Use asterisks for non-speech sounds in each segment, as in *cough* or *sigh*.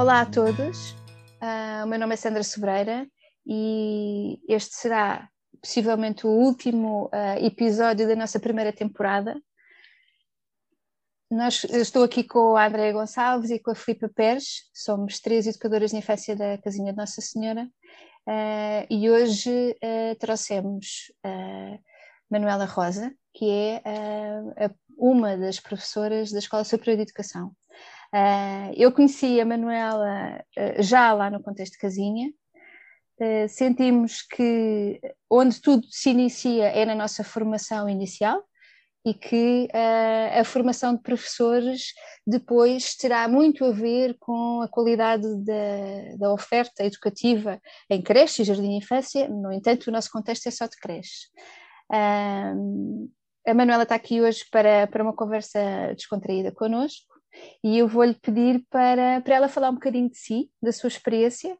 Olá a todos, uh, o meu nome é Sandra Sobreira e este será possivelmente o último uh, episódio da nossa primeira temporada. Nós, estou aqui com a Andréa Gonçalves e com a Filipa Pérez, somos três educadoras de infância da Casinha de Nossa Senhora uh, e hoje trouxemos Manuela Rosa, que é uma das professoras da Escola Superior de Educação. Uh, eu conheci a Manuela uh, já lá no contexto de casinha. Uh, sentimos que onde tudo se inicia é na nossa formação inicial e que a formação de professores depois terá muito a ver com a qualidade da, da oferta educativa em creche e jardim de infância. No entanto, o nosso contexto é só de creche. a Manuela está aqui hoje para, para uma conversa descontraída connosco e eu vou-lhe pedir para, para ela falar um bocadinho de si, da sua experiência.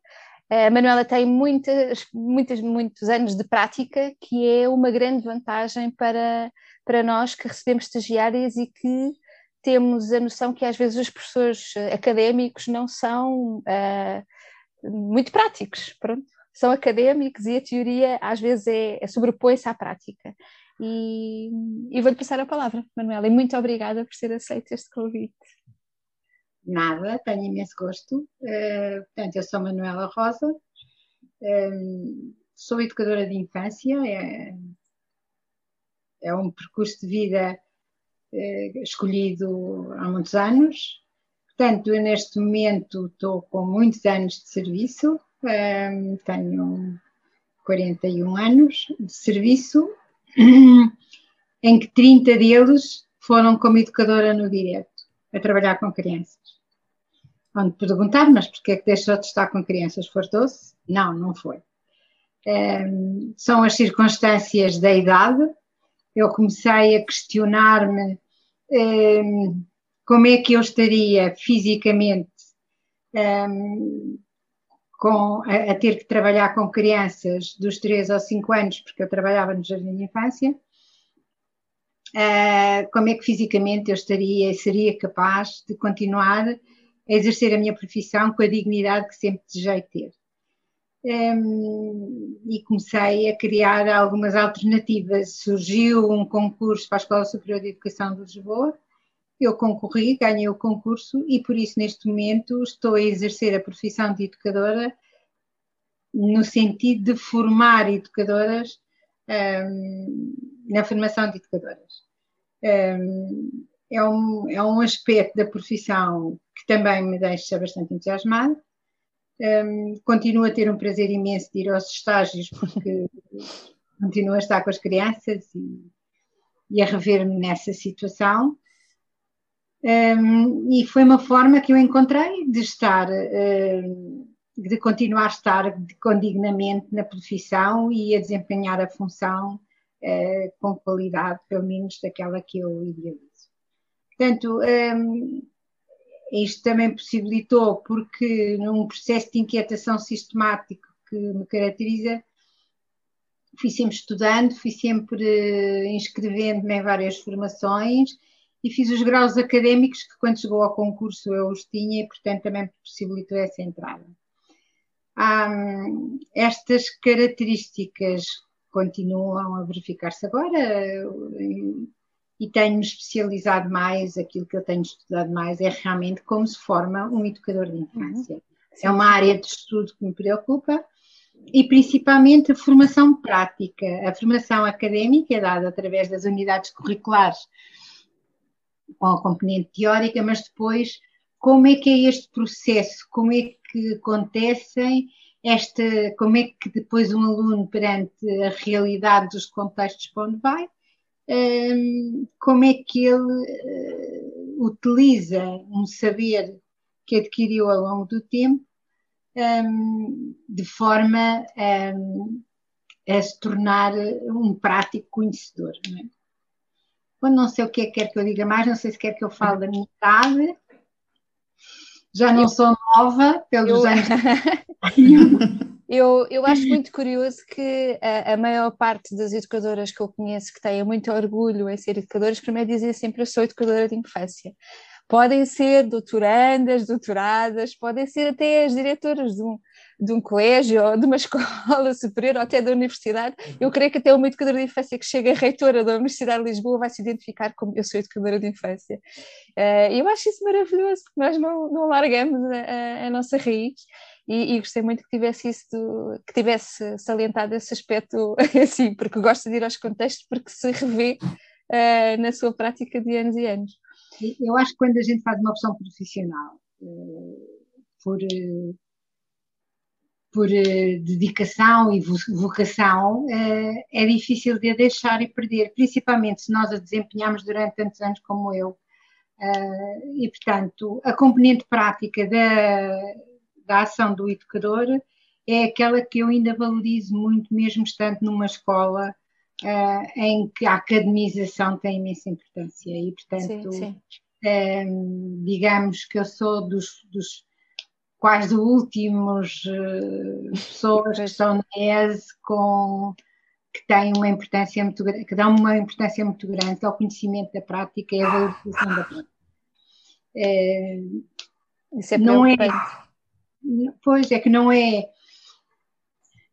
A Manuela tem muitas, muitas, muitos anos de prática, que é uma grande vantagem para, para nós que recebemos estagiárias e que temos a noção que às vezes os professores académicos não são uh, muito práticos, pronto. São académicos e a teoria às vezes é, é sobrepõe-se à prática. E, e vou-lhe passar a palavra, Manuela, e muito obrigada por ter aceito este convite. Nada, tenho imenso gosto. Uh, portanto, eu sou Manuela Rosa, um, eh, sou educadora de infância, é, é um percurso de vida uh, escolhido há muitos anos. Portanto, eu neste momento estou com muitos anos de serviço, um, tenho 41 anos de serviço, em que 30 deles foram como educadora no direto, a trabalhar com crianças. Onde perguntar, mas porquê é que deixou de estar com crianças? Fartou-se? Não, não foi. Um, são as circunstâncias da idade. Eu comecei a questionar-me um, como é que eu estaria fisicamente um, com, a, a, ter que trabalhar com crianças dos 3 aos 5 anos, porque eu trabalhava no jardim de infância, uh, como é que fisicamente eu estaria, seria capaz de continuar a exercer a minha profissão com a dignidade que sempre desejei ter. Um, e comecei a criar algumas alternativas. Surgiu um concurso para a Escola Superior de Educação de Lisboa, eu concorri, ganhei o concurso e por isso neste momento estou a exercer a profissão de educadora no sentido de formar educadoras um, na formação de educadoras. Um, é, um, é um aspecto da profissão que também me deixa bastante entusiasmada. Um, continuo a ter um prazer imenso de ir aos estágios porque *laughs* continuo a estar com as crianças e, e a rever-me nessa situação. Um, e foi uma forma que eu encontrei de estar, uh, de continuar a estar condignamente na profissão e a desempenhar a função uh, com qualidade, pelo menos daquela que eu idealizo. Portanto, um, isto também possibilitou, porque num processo de inquietação sistemático que me caracteriza, fui sempre estudando, fui sempre uh, inscrevendo-me em várias formações e fiz os graus académicos que quando chegou ao concurso eu os tinha e portanto também possibilitou essa entrada. Um, estas características continuam a verificar-se agora e, tenho-me especializado mais, aquilo que eu tenho estudado mais é realmente como se forma um educador de infância. Uhum. É uma área de estudo que me preocupa e principalmente a formação prática. A formação académica é dada através das unidades curriculares com a componente teórica, mas depois como é que é este processo, como é que acontecem esta, como é que depois um aluno perante a realidade dos contextos para onde vai, como é que ele uh, utiliza um saber que adquiriu ao longo do tempo de forma a se tornar um prático conhecedor. Não é? Quando não sei o que é que quer que eu diga mais, não sei se quer que eu fale da minha idade. Já não eu, sou nova, pelos eu, anos. *laughs* eu, eu acho muito curioso que a, a, maior parte das educadoras que eu conheço que têm muito orgulho em ser educadoras, primeiro dizem sempre eu sou educadora de infância. podem ser doutorandas, doutoradas, podem ser até as diretoras de um, de um colégio ou de uma *laughs* escola superior ou até da universidade. Eu creio que até uma educadora de infância que chega reitora da Universidade de Lisboa vai se identificar como eu sou educadora de infância. Uh, eu acho isso maravilhoso, porque nós não, não largamos a, a nossa raiz e, e, gostei muito que tivesse isso, do, que tivesse salientado esse aspecto *laughs* assim, porque gosta de ir aos contextos, porque se revê uh, na sua prática de anos e anos. Eu acho que quando a gente faz uma opção profissional uh, por, uh, por dedicação e vocação, é difícil de a deixar e perder, principalmente se nós a desempenhamos durante tantos anos como eu. e, portanto, a componente prática da, da ação do educador é aquela que eu ainda valorizo muito, mesmo estando numa escola uh, em que a academização tem imensa importância. E, portanto, sim, sim. Um, ehm, digamos que eu sou dos, dos quase últimos uh, pessoas que estão na ES com que têm uma importância muito grande, que dão uma importância muito grande ao conhecimento da prática e à valorização da prática. É, Isso é não é Pois é que não é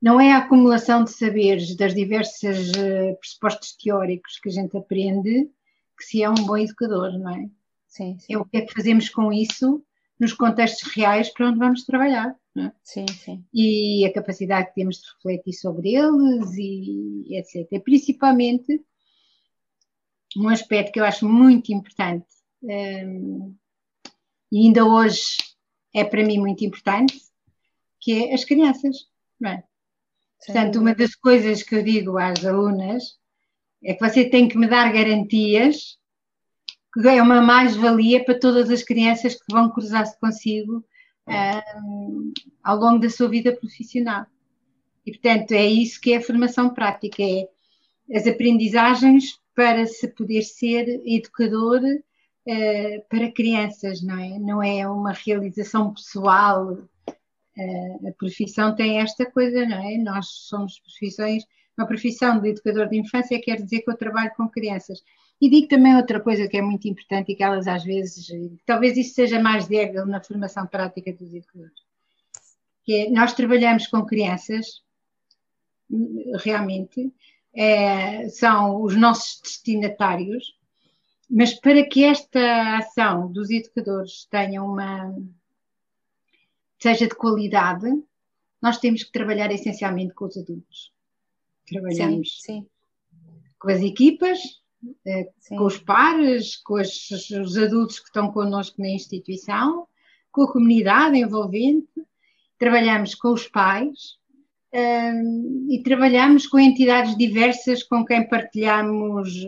não é a acumulação de saberes das diversas uh, pressupostos teóricos que a gente aprende que se é um bom educador, não é? Sim, sim. É o que é que fazemos com isso nos contextos reais para onde vamos trabalhar, é? Sim, sim. E a capacidade que temos de refletir sobre eles e etc. E principalmente um aspecto que eu acho muito importante um, ehm, e ainda hoje é para mim muito importante, que é as crianças, não é? Sim. Portanto, uma das coisas que eu digo às alunas é que você tem que me dar garantias que é uma mais-valia para todas as crianças que vão cruzar-se consigo um, ao longo da sua vida profissional. E, portanto, é isso que é a formação prática, é as aprendizagens para se poder ser educador para crianças, não é? Não é uma realização pessoal. Uh, a profissão tem esta coisa, não é? Nós somos profissões, uma profissão de educador de infância quer dizer que eu trabalho com crianças. E digo também outra coisa que é muito importante e que elas às vezes, talvez isso seja mais débil na formação prática dos educadores, que é, nós trabalhamos com crianças, realmente, é, são os nossos destinatários, mas para que esta ação dos educadores tenha uma seja de qualidade, nós temos que trabalhar essencialmente com os adultos. Trabalhamos sim, sim. com as equipas, eh, com os pares, com os, os adultos que estão connosco na instituição, com a comunidade envolvente, trabalhamos com os pais um, ehm, e trabalhamos com entidades diversas com quem partilhamos,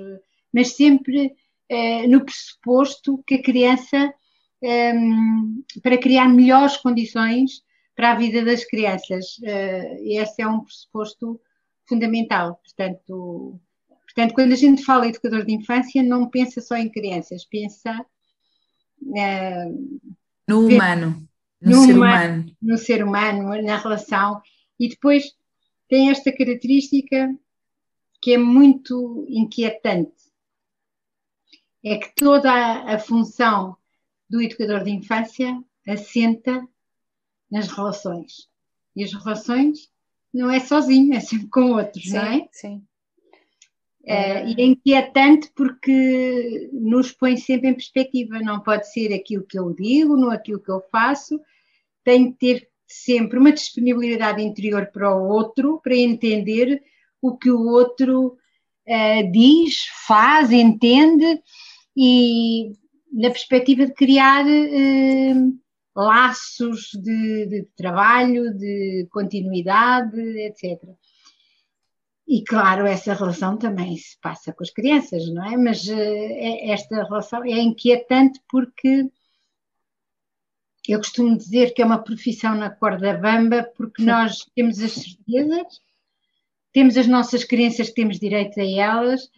mas sempre eh, no pressuposto que a criança, ehm, para criar melhores condições para a vida das crianças. Uh, esse é um pressuposto fundamental. Portanto, portanto, quando a gente fala em educador de infância, não pensa só em crianças, pensa uh, no humano, no, no ser humano, humano, no ser humano, na relação. E depois tem esta característica que é muito inquietante, é que toda a, a função do educador de infância assenta nas relações. E as relações não é sozinho, é sempre com outros, sim, não é? Sim. É, e é inquietante porque nos põe sempre em perspectiva. Não pode ser aquilo que eu digo, não aquilo que eu faço. Tem que ter sempre uma disponibilidade interior para o outro, para entender o que o outro uh, diz, faz, entende e na perspectiva de criar eh, laços de, de, trabalho, de continuidade, etc. E claro, essa relação também se passa com as crianças, não é? Mas eh, esta relação é inquietante porque eu costumo dizer que é uma profissão na corda bamba, porque nós temos as certezas, temos as nossas crenças que temos direito a elas,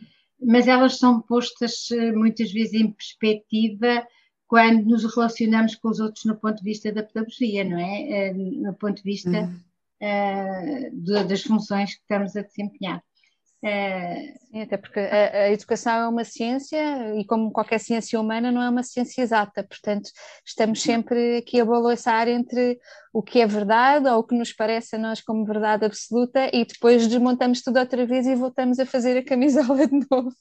mas elas são postas eh, muitas vezes em perspectiva quando nos relacionamos com os outros no ponto de vista da pedagogia, não é? Eh, no ponto de vista uhum. uh, das funções que estamos a desempenhar. É... Sim, até porque a, a, educação é uma ciência e como qualquer ciência humana não é uma ciência exata, portanto estamos sempre aqui a balançar entre o que é verdade ou o que nos parece a nós como verdade absoluta e depois desmontamos tudo outra vez e voltamos a fazer a camisola *laughs* de novo.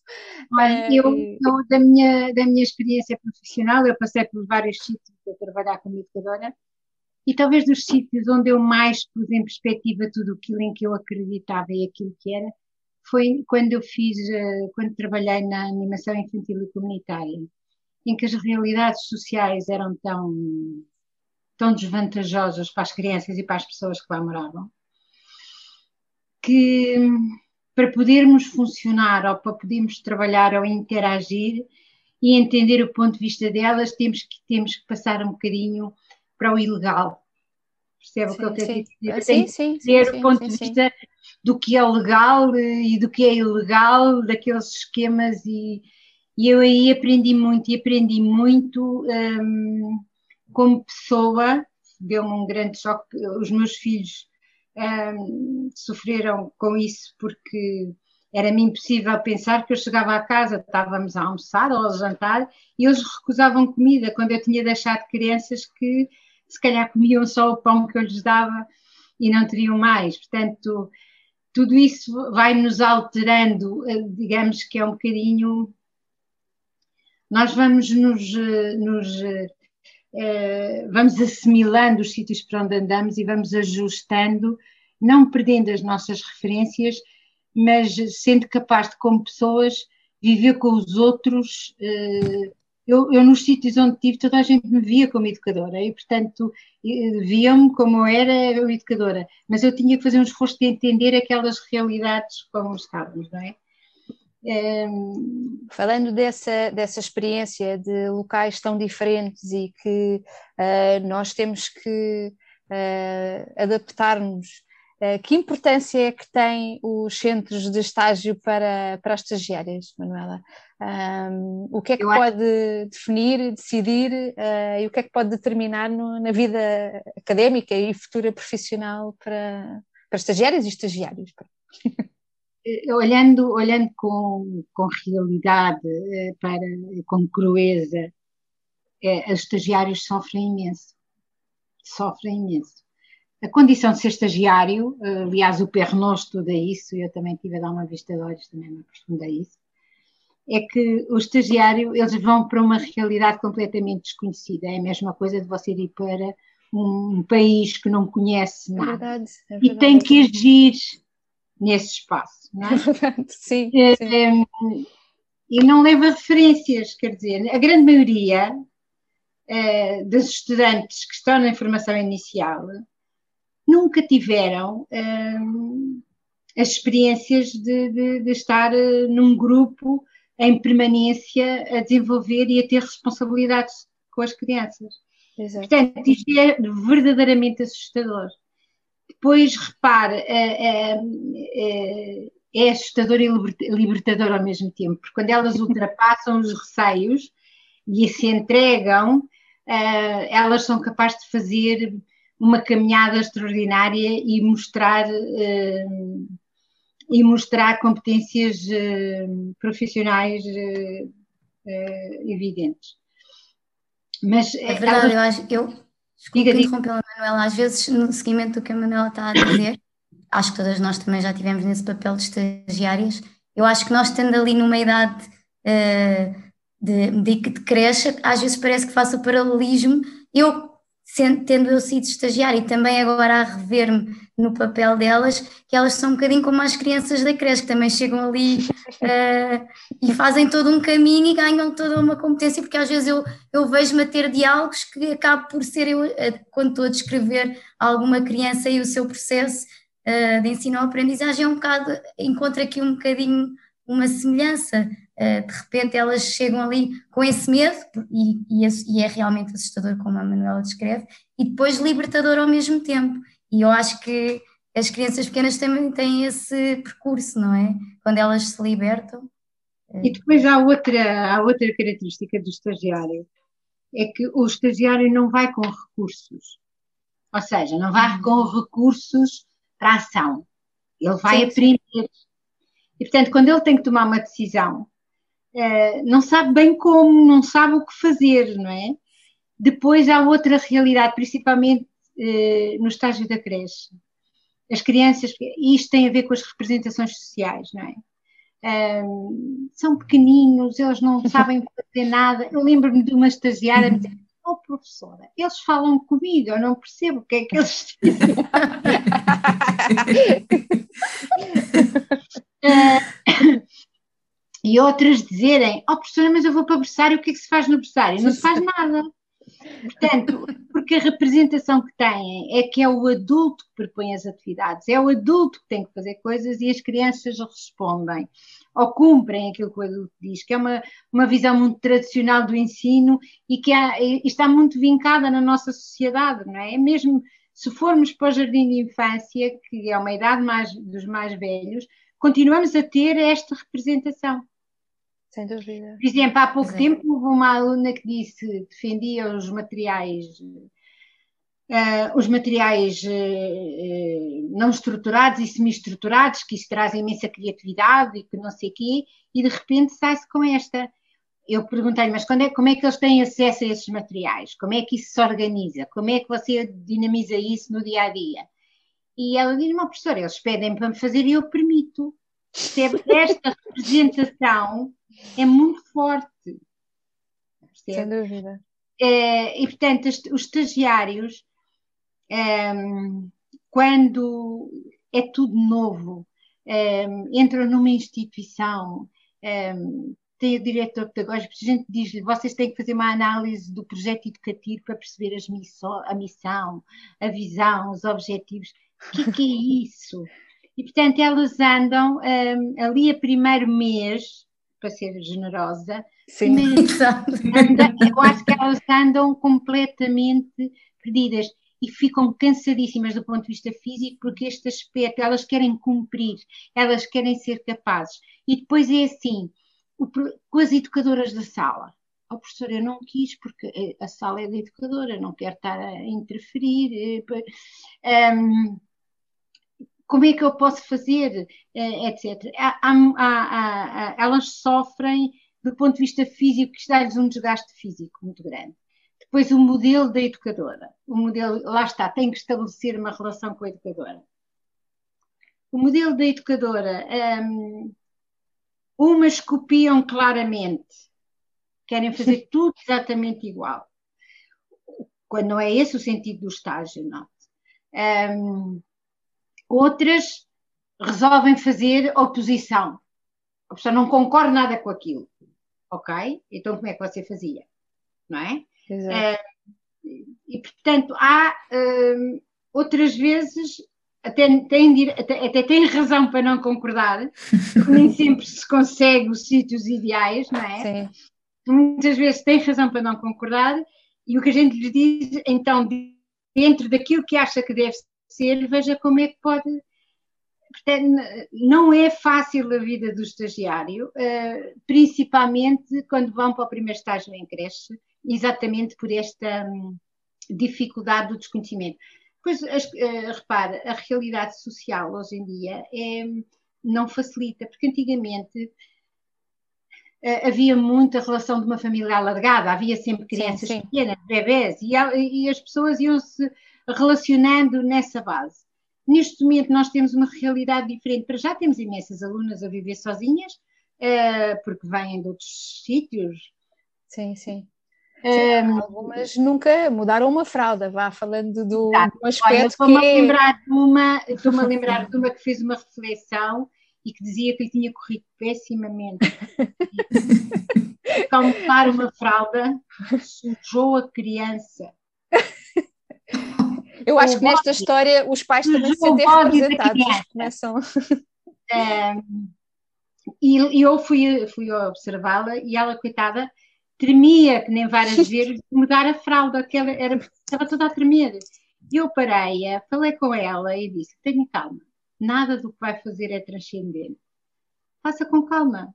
Olha, é, eu, eu, da, minha, da minha experiência profissional, eu passei por vários sítios a trabalhar como educadora e talvez dos sítios onde eu mais pus em perspectiva tudo aquilo em que eu acreditava e aquilo que era, foi quando eu fiz, eh, quando trabalhei na animação infantil e comunitária, em que as realidades sociais eram tão, tão desvantajosas para as crianças e para as pessoas que lá moravam, que para podermos funcionar ou para podermos trabalhar ou interagir e entender o ponto de vista delas, temos que, temos que passar um bocadinho para o ilegal. Percebe sim, o que eu quero dizer? Sim, sim, sim, sim, o ponto de vista do que é legal e do que é ilegal, daqueles esquemas, e, e eu aí aprendi muito, e aprendi muito um, como pessoa, deu-me um grande choque, os meus filhos um, sofreram com isso porque era-me impossível pensar que eu chegava à casa, estávamos a almoçar ou a jantar, e eles recusavam comida, quando eu tinha deixado crianças que se calhar comiam só o pão que eu lhes dava e não teriam mais. Portanto, tudo isso vai nos alterando, eh, digamos que é um bocadinho. Nós vamos nos, eh, nos eh, vamos assimilando os sítios para onde andamos e vamos ajustando, não perdendo as nossas referências, mas sendo capaz de, como pessoas, viver com os outros eu, eu, nos sítios onde estive, toda a gente me via como educadora e, portanto, viam-me como era eu educadora, mas eu tinha que fazer um esforço de entender aquelas realidades como estávamos, não é? Um... Falando dessa, dessa experiência de locais tão diferentes e que uh, nós temos que uh, adaptar-nos eh, que importância é que têm os centros de estágio para, para as estagiárias, Manuela? Um, o que é que Eu pode acho... definir, decidir uh, e o que é que pode determinar no, na vida académica e futura profissional para, para estagiárias e estagiários? Eh, olhando, olhando com, com realidade, para, com crueza, é, os estagiários sofrem imenso. Sofrem imenso a condição de ser estagiário, eh, aliás, o Pernos estuda isso, e eu também tive a dar uma vista de olhos, também me aprofundei isso, é que o estagiário, eles vão para uma realidade completamente desconhecida. É a mesma coisa de você ir para um país que não conhece é nada. É verdade, é verdade. E tem que agir nesse espaço, não é? *laughs* é verdade, sim, é, sim. E não leva referências, quer dizer, a grande maioria é, dos estudantes que estão na formação inicial nunca tiveram hum, as experiências de, de, de estar uh, num grupo em permanência a desenvolver e a ter responsabilidades com as crianças. Exato. Portanto, isto é verdadeiramente assustador. Depois, repare, é, é, é, assustador e libertador ao mesmo tempo, porque quando elas ultrapassam os receios e se entregam, elas são capazes de fazer uma caminhada extraordinária e mostrar uh, e mostrar competências uh, profissionais uh, evidentes. Mas é verdade, eu acho eu desculpa interrompê-la, Manuela, às vezes no seguimento do que a Manuela está a dizer, acho que todas nós também já tivemos nesse papel de estagiárias, eu acho que nós estando ali numa idade de, de, de creche, às vezes parece que faço o paralelismo, eu sendo, tendo eu sido estagiária e também agora a rever-me no papel delas, que elas são um bocadinho como as crianças da creche, que também chegam ali uh, *laughs* e fazem todo um caminho e ganham toda uma competência, porque às vezes eu, eu vejo-me a ter diálogos que acabo por ser eu, uh, quando estou a descrever alguma criança e o seu processo uh, de ensino ou aprendizagem, é um bocado, encontro aqui um bocadinho uma semelhança. Uh, de repente elas chegam ali com esse medo, e, e, e, é realmente assustador, como a Manuela descreve, e depois libertador ao mesmo tempo. E eu acho que as crianças pequenas também têm esse percurso, não é? Quando elas se libertam. E depois há outra, há outra característica do estagiário, é que o estagiário não vai com recursos, ou seja, não vai com recursos para a ação, ele vai sim, aprender. Sim E, portanto, quando ele tem que tomar uma decisão, uh, não sabe bem como, não sabe o que fazer, não é? Depois há outra realidade, principalmente uh, no estágio da creche. As crianças, e isto tem a ver com as representações sociais, não é? Um, são pequeninos, eles não sabem fazer nada. Eu lembro-me de uma estagiária me dizer, oh professora, eles falam comigo, eu não percebo o que é que eles *laughs* dizem. uh, *laughs* e outras dizerem, oh professora, mas eu vou para o berçário, o que é que se faz no berçário? Não se faz *laughs* nada. Portanto, porque a representação que têm é que é o adulto que propõe as atividades, é o adulto que tem que fazer coisas e as crianças respondem ou cumprem aquilo que o adulto diz, que é uma, uma visão muito tradicional do ensino e que há, e está muito vincada na nossa sociedade, não é? é? Mesmo se formos para o jardim de infância, que é uma idade mais, dos mais velhos, continuamos a ter esta representação. Sem dúvida. Por exemplo, há pouco Exato. tempo houve uma aluna que disse defendia os materiais, uh, os materiais uh, não estruturados e semi-estruturados, que isso traz imensa criatividade e que não sei o quê, e de repente sai-se com esta. Eu perguntei-lhe, mas é, como é que eles têm acesso a esses materiais? Como é que isso se organiza? Como é que você dinamiza isso no dia a dia? E ela diz: Não, professora, eles pedem para me fazer e eu permito. Esta representação é muito forte. Sem dúvida. É, e, portanto, os estagiários, é, quando é tudo novo, é, entram numa instituição, é, tem o diretor pedagógico, a gente diz-lhe, vocês têm que fazer uma análise do projeto educativo para perceber missão, a missão, a visão, os objetivos. O que, que é isso? E, portanto, elas andam ali a primeiro mês para ser generosa. Sim, anda, eu acho que elas andam completamente perdidas e ficam cansadíssimas do ponto de vista físico, porque este aspecto, elas querem cumprir, elas querem ser capazes. E depois é assim, com as educadoras da sala. Oh, professora, eu não quis, porque a sala é da educadora, não quero estar a interferir. Um, como é que eu posso fazer, eh, etc. Há, há, há, elas sofrem do ponto de vista físico, que dá-lhes um desgaste físico muito grande. Depois o modelo da educadora, o modelo, lá está, tem que estabelecer uma relação com a educadora. O modelo da educadora, um, umas copiam claramente, querem fazer *laughs* tudo exatamente igual. Quando não é esse o sentido do estágio, não. Um, Outras resolvem fazer oposição. A pessoa não concorda nada com aquilo. Ok? Então como é que você fazia? Não é? Exato. Uh, e portanto, há uh, outras vezes até tem, até, até tem razão para não concordar, porque nem *laughs* sempre se consegue os sítios ideais, não é? Sim. Muitas vezes tem razão para não concordar, e o que a gente lhes diz, então, dentro daquilo que acha que deve ser, veja como é que pode. Portanto, não é fácil a vida do estagiário, eh, principalmente quando vão para o primeiro estágio em creche, exatamente por esta hum, dificuldade do desconhecimento. Pois, eh, repare, a realidade social hoje em dia é, não facilita, porque antigamente eh, havia muita relação de uma família alargada, havia sempre crianças sim, sim. pequenas, bebés, e, e as pessoas iam-se relacionando nessa base. Neste momento nós temos uma realidade diferente, para já temos imensas alunas a viver sozinhas, uh, porque vêm de outros sítios. Sim, sim. Um, algumas nunca mudaram uma fralda, vá falando do, do aspecto estou-me que... é lembrar de uma, estou-me a *laughs* lembrar de uma que fez uma reflexão e que dizia que lhe tinha corrido pessimamente. Calmar uma fralda sujou a criança. *laughs* Eu acho que nesta história os pais também se sentem representados. Começam. *laughs* É, e, eu fui, fui observá-la e ela, coitada, tremia, que nem várias *laughs* vezes, de mudar a fralda, que ela era, estava toda a tremer. E eu parei, falei com ela e disse: tenha calma, nada do que vai fazer é transcendente. Faça com calma.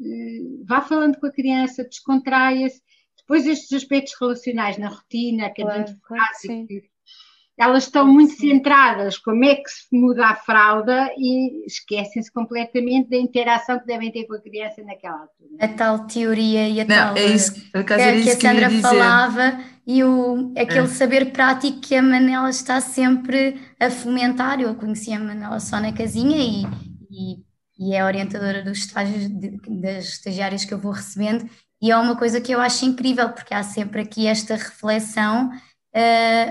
Eh, vá falando com a criança, descontraia-se. Depois estes aspectos relacionais na rotina, que a gente faz, elas estão muito centradas como é que se muda a fralda e esquecem-se completamente da interação que devem ter com a criança naquela altura. A tal teoria e a Não, tal é isso, por acaso que, que a isso que ia Sandra dizer. falava e o, aquele É. saber prático que a Manela está sempre a fomentar. Eu conheci a Manela só na casinha e, e, e é a orientadora dos estágios de- das estagiárias que eu vou recebendo e é uma coisa que eu acho incrível porque há sempre aqui esta reflexão, eh,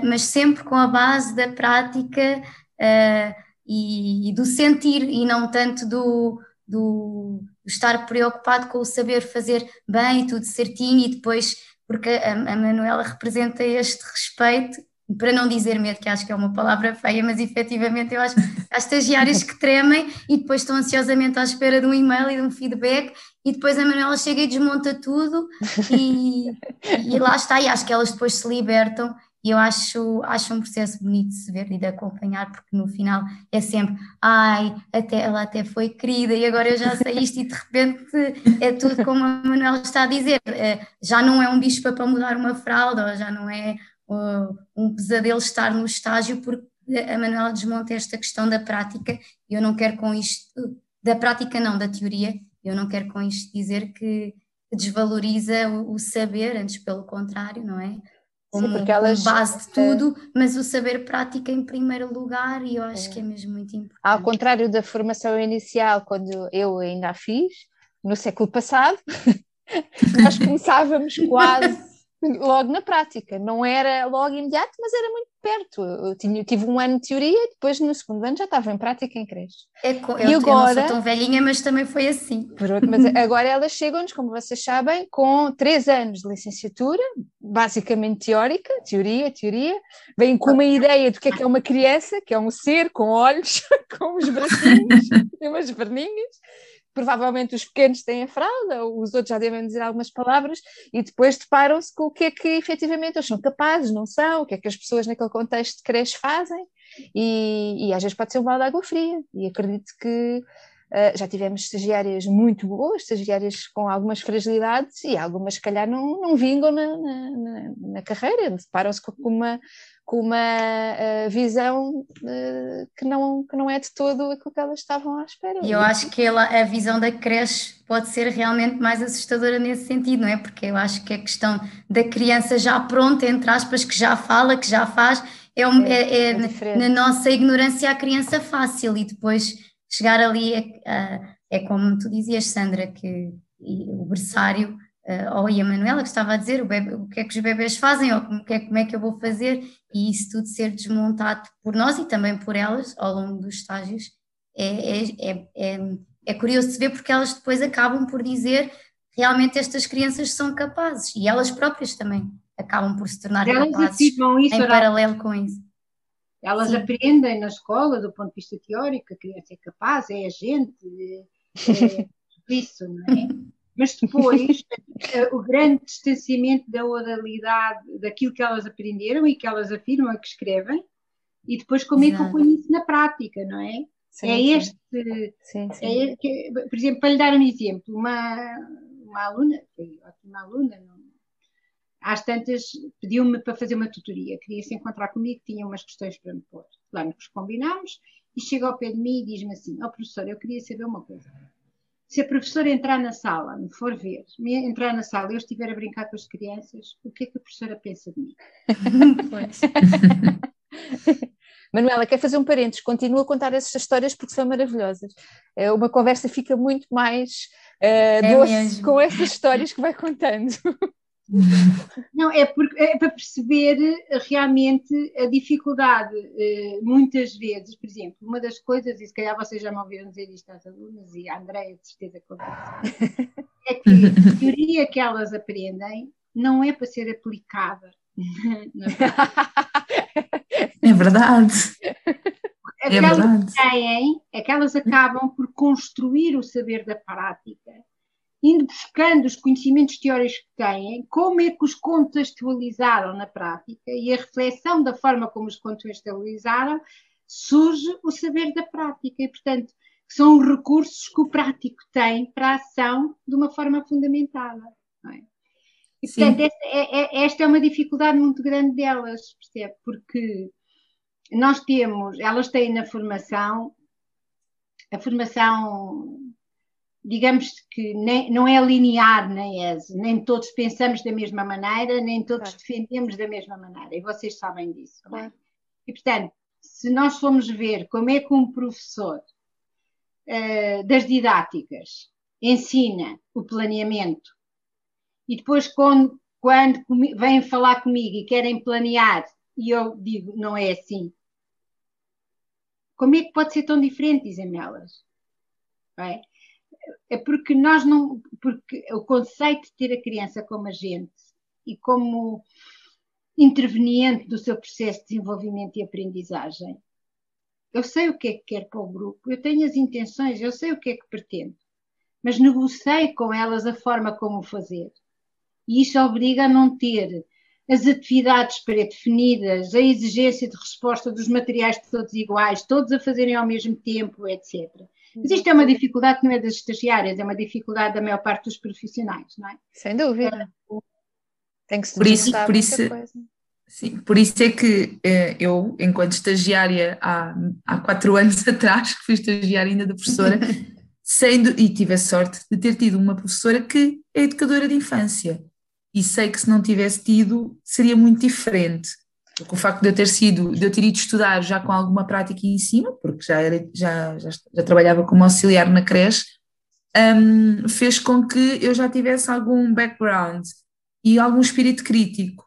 mas sempre com a base da prática eh, e, e do sentir e não tanto do, do estar preocupado com o saber fazer bem, tudo certinho e depois, porque a, a Manuela representa este respeito, para não dizer medo, que acho que é uma palavra feia, mas efetivamente eu acho que *laughs* há estagiários que tremem e depois estão ansiosamente à espera de um e-mail e de um feedback e depois a Manuela chega e desmonta tudo e, *laughs* e lá está, e acho que elas depois se libertam e eu acho, acho um processo bonito de se ver e de acompanhar, porque no final é sempre, ai, até, ela até foi querida e agora eu já sei isto e de repente é tudo como a Manuela está a dizer, eh, já não é um bicho para mudar uma fralda, ou já não é uh, um pesadelo estar no estágio, porque a Manuela desmonta esta questão da prática e eu não quero com isto, da prática não, da teoria, eu não quero com isto dizer que desvaloriza o, o saber, antes pelo contrário, não é? Como, porque elas, como base de tudo, mas o saber prática em primeiro lugar, e eu acho que é mesmo muito importante. Ao contrário da formação inicial, quando eu ainda a fiz, no século passado, *laughs* nós começávamos quase logo na prática, não era logo imediato, mas era muito perto. Eu tinha, tive um ano de teoria e depois no segundo ano já estava em prática em creche. É, co- E eu, eu não agora- sou tão velhinha, mas também foi assim. Mas agora elas chegam-nos, como vocês sabem, com três anos de licenciatura, basicamente teórica, teoria, teoria, vêm com uma ideia do que é que é uma criança, que é um ser com olhos, *laughs* com uns bracinhos *laughs* e umas perninhas. Provavelmente os pequenos têm a fralda, os outros já devem dizer algumas palavras, e depois deparam-se com o que é que efetivamente eles são capazes, não são, o que é que as pessoas naquele contexto de creche fazem, e, e às vezes pode ser um balde de água fria, e acredito que já tivemos estagiárias muito boas, estagiárias com algumas fragilidades e algumas, se calhar, não, não vingam na, na, na, carreira, deparam-se com uma, com uma uh, visão uh, que, não, que não é de todo aquilo que elas estavam à espera. E eu acho que ela, a visão da creche pode ser realmente mais assustadora nesse sentido, não é? Porque eu acho que a questão da criança já pronta, entre aspas, que já fala, que já faz, é, um, é, é, é na nossa ignorância a criança fácil e depois chegar ali é, é como tu dizias, Sandra, que o berçário, ou e a Manuela que estava a dizer, o, bebê, o que é que os bebés fazem, ou como é, como é que eu vou fazer, e isso tudo ser desmontado por nós e também por elas ao longo dos estágios, é, é, é, é curioso de ver porque elas depois acabam por dizer realmente estas crianças são capazes, e elas próprias também acabam por se tornar elas capazes isso, em paralelo com isso. Elas Sim. aprendem na escola, do ponto de vista teórico, a criança é capaz, é agente, é, é isso, não é? *laughs* Mas depois, o grande distanciamento da oralidade, daquilo que elas aprenderam e que elas afirmam e que escrevem, e depois como Exato. é que eu ponho isso na prática, não é? Sim, é este, sim, sim. É, que, por exemplo, para lhe dar um exemplo, uma, uma aluna, foi ótima aluna, não, às tantas pediu-me para fazer uma tutoria, queria se encontrar comigo, tinha umas questões para me pôr. Lá nos combinámos e chega ao pé de mim e diz-me assim: Ó oh, professor, eu queria saber uma coisa. Se a professora entrar na sala, me for ver, me entrar na sala e eu estiver a brincar com as crianças, o que é que a professora pensa de mim? *laughs* *laughs* Manuela, quer fazer um parênteses? Continua a contar essas histórias porque são maravilhosas. É, uma conversa fica muito mais uh, é doce mesmo. com essas histórias que vai contando. *laughs* Não, é, porque, é para perceber realmente a dificuldade, muitas vezes, por exemplo, uma das coisas, e se calhar vocês já me ouviram dizer isto às alunas, e a Andréia de certeza é que a teoria que elas aprendem não é para ser aplicada. É verdade. É verdade. Têm, é que elas acabam por construir o saber da prática indo buscando os conhecimentos teóricos que têm, como é que os contextualizaram na prática e a reflexão da forma como os contextualizaram, surge o saber da prática e, portanto, são os recursos que o prático tem para a ação de uma forma fundamentada. É? E, portanto, esta é, é, esta é, uma dificuldade muito grande delas, percebe? Porque nós temos, elas têm na formação, a formação, digamos que nem, não é linear na ESE, nem todos pensamos da mesma maneira, nem todos claro. defendemos da mesma maneira, e vocês sabem disso. É? Claro. E, portanto, se nós formos ver como é que um professor uh, das didáticas ensina o planeamento e depois quando, quando vêm falar comigo e querem planear e eu digo não é assim como é que pode ser tão diferente dizem elas é? É porque nós não porque o conceito de ter a criança como agente e como interveniente do seu processo de desenvolvimento e aprendizagem eu sei o que é que quero para o grupo, eu tenho as intenções, eu sei o que é que pretendo, mas negociei com elas a forma como o fazer. E isso obriga a não ter as atividades pré-definidas, a exigência de resposta dos materiais todos iguais, todos a fazerem ao mesmo tempo, etc. Mas isto é uma dificuldade que não é das estagiárias, é uma dificuldade da maior parte dos profissionais, não é? Sem dúvida. Tem que se por isso, por isso, coisa. Sim, por isso é que eh, eu, enquanto estagiária há, há quatro *laughs* anos atrás, que fui estagiária ainda da professora, *laughs* sendo, e tive a sorte de ter tido uma professora que é educadora de infância. E sei que se não tivesse tido, seria muito diferente. Porque o facto de eu ter sido, de eu ter ido estudar já com alguma prática em cima, porque já, era, já, já, já trabalhava como auxiliar na creche, um, fez com que eu já tivesse algum background e algum espírito crítico.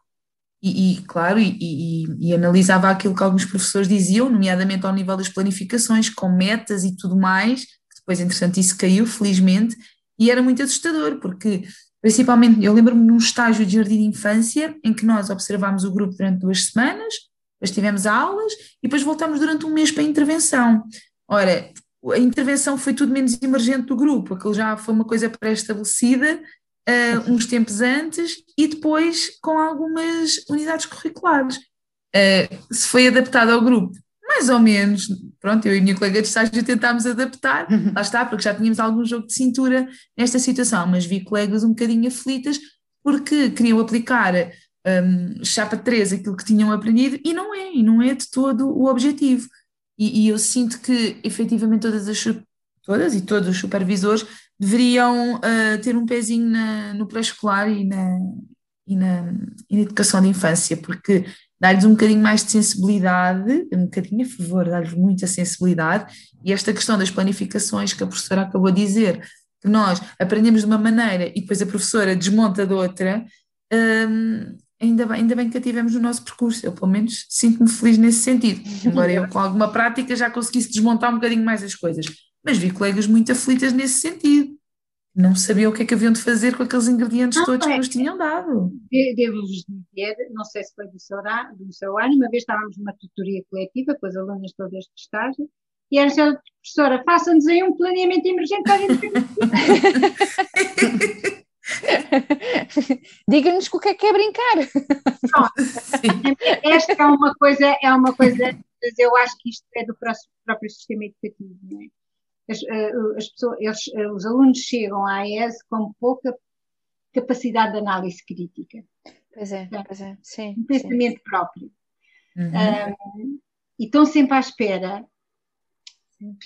E, e claro, e, e, e, analisava aquilo que alguns professores diziam, nomeadamente ao nível das planificações, com metas e tudo mais, depois, entretanto, isso caiu, felizmente, e era muito assustador, porque, principalmente, eu lembro-me num estágio de jardim de infância, em que nós observámos o grupo durante duas semanas, depois tivemos aulas, e depois voltámos durante um mês para a intervenção. Ora, a intervenção foi tudo menos emergente do grupo, aquilo já foi uma coisa pré-estabelecida, uh, uns tempos antes e depois com algumas unidades curriculares. Uh, se foi adaptado ao grupo, mais ou menos, pronto, eu e a minha colega de estágio tentámos adaptar, lá está, porque já tínhamos algum jogo de cintura nesta situação, mas vi colegas um bocadinho aflitas porque queriam aplicar um, chapa 3 aquilo que tinham aprendido e não é, e não é de todo o objetivo. E, e eu sinto que efetivamente todas as todas e todos os supervisores deveriam uh, ter um pezinho na, no pré-escolar e na, e, na, e na educação de infância, porque dá-lhes um bocadinho mais de sensibilidade, um bocadinho a favor, dá-lhes muita sensibilidade, e esta questão das planificações que a professora acabou de dizer, que nós aprendemos de uma maneira e depois a professora desmonta de outra, um, ainda, bem, ainda bem que a tivemos no nosso percurso, eu pelo menos sinto-me feliz nesse sentido, embora eu com alguma prática já conseguisse desmontar um bocadinho mais as coisas. Mas vi colegas muito aflitas nesse sentido. Não sabiam o que é que haviam de fazer com aqueles ingredientes não, todos é. que nos tinham dado. Devo-vos dizer, não sei se foi do seu, do seu ano, uma vez estávamos numa tutoria coletiva com as alunas todas de estágio, e era assim, professora, faça-nos aí um planeamento emergente para a gente *laughs* Diga-nos com o que é que é brincar. esta é uma coisa, é uma coisa, eu acho que isto é do próprio sistema educativo, não é? As, eh, as pessoas, eles, eh, os alunos chegam à AES com pouca capacidade de análise crítica. Pois é, pois é, sim. Um pensamento sim. próprio. Uhum. Um, e estão sempre à espera,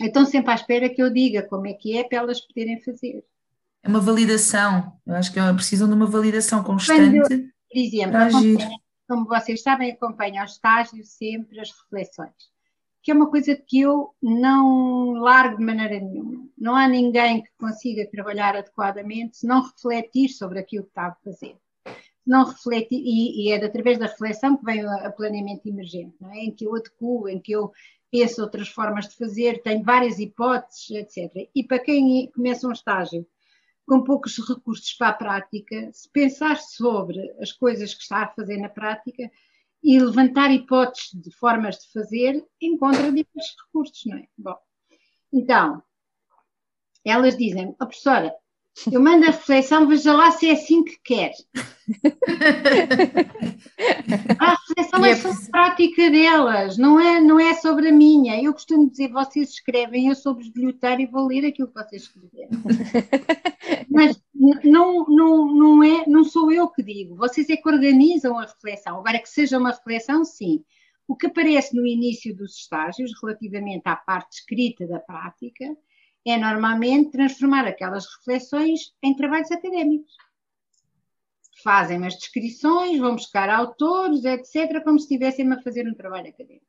estão sempre à espera que eu diga como é que é para elas poderem fazer. É uma validação, eu acho que é precisam de uma validação constante. Quando, por exemplo, como vocês sabem, acompanho ao estágio sempre as reflexões que é uma coisa que eu não largo de maneira nenhuma. Não há ninguém que consiga trabalhar adequadamente se não refletir sobre aquilo que está a fazer. Não refletir, e, e é através da reflexão que vem o planeamento emergente, é? em que eu adequo, em que eu penso outras formas de fazer, tenho várias hipóteses, etc. E para quem começa um estágio com poucos recursos para a prática, se pensar sobre as coisas que está a fazer na prática, e levantar hipóteses de formas de fazer, encontra diversos recursos, não é? Bom, então, elas dizem, oh, professora, eu mando a reflexão, veja lá se é assim que quer. *laughs* a reflexão é, é sobre a prática delas, não é, não é sobre a minha. Eu costumo dizer, vocês escrevem, eu sou bilheteiro e vou ler aquilo que vocês escreveram. *laughs* Mas não, não, não, é, não sou eu que digo, vocês é que organizam a reflexão. Agora que seja uma reflexão, sim. O que aparece no início dos estágios, relativamente à parte escrita da prática, é normalmente transformar aquelas reflexões em trabalhos académicos. Fazem as descrições, vão buscar autores, etc., como se estivessem a fazer um trabalho académico.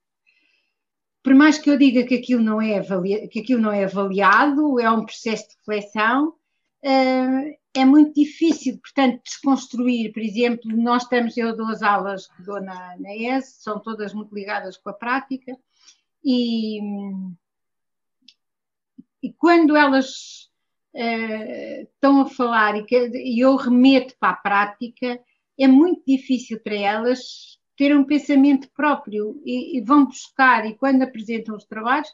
Por mais que eu diga que aquilo não é, avaliado, que aquilo não é avaliado, é um processo de reflexão, eh, é muito difícil, portanto, desconstruir, por exemplo, nós estamos, eu dou as aulas que dou na, na ES, são todas muito ligadas com a prática, e, e quando elas uh, estão a falar e, que, e eu remeto para a prática, é muito difícil para elas ter um pensamento próprio e, e vão buscar, e quando apresentam os trabalhos,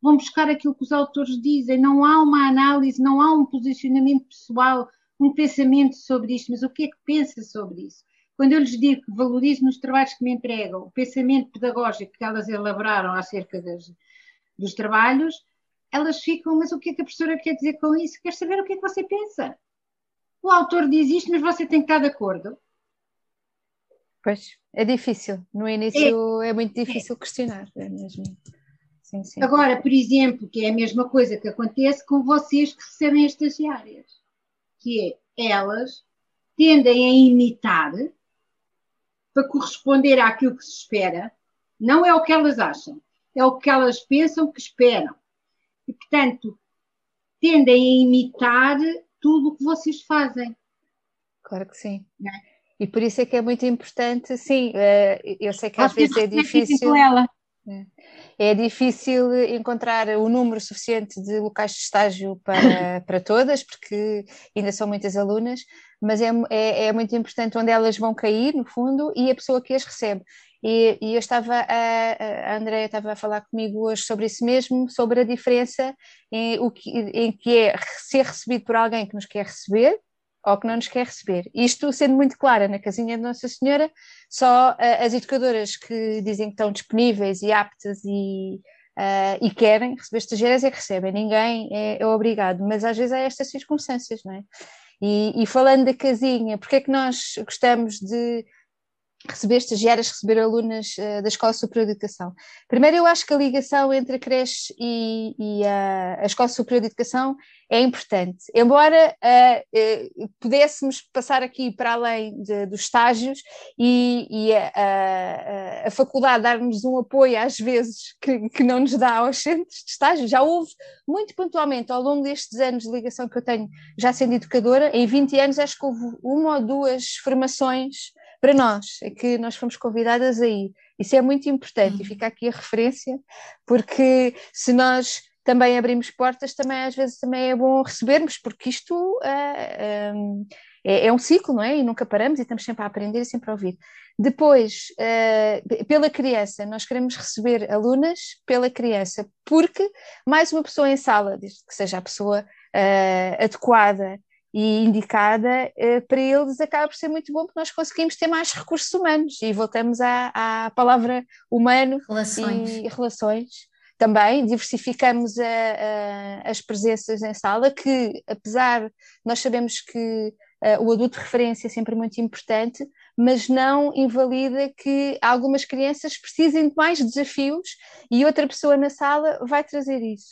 vão buscar aquilo que os autores dizem, não há uma análise, não há um posicionamento pessoal, um pensamento sobre isto, mas o que é que pensa sobre isso? Quando eu lhes digo que valorizo nos trabalhos que me entregam o pensamento pedagógico que elas elaboraram acerca das, dos trabalhos, elas ficam, mas o que é que a professora quer dizer com isso? Quer saber o que é que você pensa? O autor diz isto, mas você tem que estar de acordo. Pois, é difícil. No início é, é muito difícil é. questionar, é mesmo. Sim, sim. Agora, por exemplo, que é a mesma coisa que acontece com vocês que recebem estagiárias que é elas tendem a imitar para corresponder àquilo que se espera, não é o que elas acham, é o que elas pensam que esperam. E, portanto, tendem a imitar tudo o que vocês fazem. Claro que sim. É? E por isso é que é muito importante, sim, eh, eu sei que às vezes é difícil. Ela. É. é difícil encontrar o número suficiente de locais de estágio para, *coughs* para todas, porque ainda são muitas alunas, mas é, é, é, muito importante onde elas vão cair, no fundo, e a pessoa que as recebe. E, e eu estava, a, a Andrea estava a falar comigo hoje sobre isso mesmo, sobre a diferença em, o que, em que é ser recebido por alguém que nos quer receber, ou que não nos quer receber. Isto sendo muito clara na casinha de Nossa Senhora, só uh, as educadoras que dizem que estão disponíveis e aptas e, uh, e querem receber estagiárias é que recebem, ninguém é, é, obrigado, mas às vezes há estas circunstâncias, não é? E, e falando da casinha, porque é que nós gostamos de receber estagiárias, receber alunas uh, da Escola Superior de Educação. Primeiro, eu acho que a ligação entre a creche e, e a, a, Escola Superior de Educação é importante. Embora uh, uh, pudéssemos passar aqui para além de, dos estágios e, e a, a, a, faculdade dar-nos um apoio, às vezes, que, que, não nos dá aos centros de estágio, já houve muito pontualmente ao longo destes anos de ligação que eu tenho, já sendo educadora, em 20 anos acho que houve uma ou duas formações para nós, é que nós fomos convidadas a ir. Isso é muito importante e uhum. fica aqui a referência, porque se nós também abrimos portas, também às vezes também é bom recebermos, porque isto uh, um, é, é, um ciclo, não é? E nunca paramos e estamos sempre a aprender e sempre a ouvir. Depois, uh, pela criança, nós queremos receber alunas pela criança, porque mais uma pessoa em sala, desde que seja a pessoa uh, adequada e indicada eh, para eles acaba por ser muito bom porque nós conseguimos ter mais recursos humanos e voltamos à, à palavra humano relações. e relações também diversificamos a, a, as presenças em sala que apesar nós sabemos que uh, o adulto de referência é sempre muito importante mas não invalida que algumas crianças precisem de mais desafios e outra pessoa na sala vai trazer isso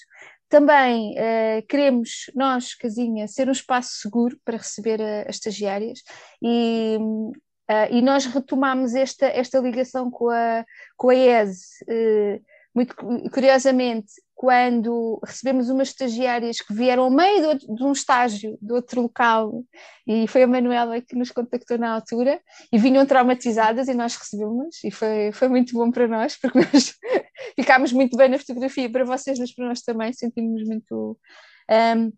também uh, queremos, nós, Casinha, ser um espaço seguro para receber uh, as estagiárias e, uh, e nós retomamos esta, esta ligação com a, com a ESE. Muito curiosamente, quando recebemos umas estagiárias que vieram ao meio de, um estágio de outro local, e foi a Manuela que nos contactou na altura, e vinham traumatizadas e nós recebemos, e foi, foi muito bom para nós, porque *laughs* nós ficámos muito bem na fotografia para vocês, mas para nós também sentimos muito. Um,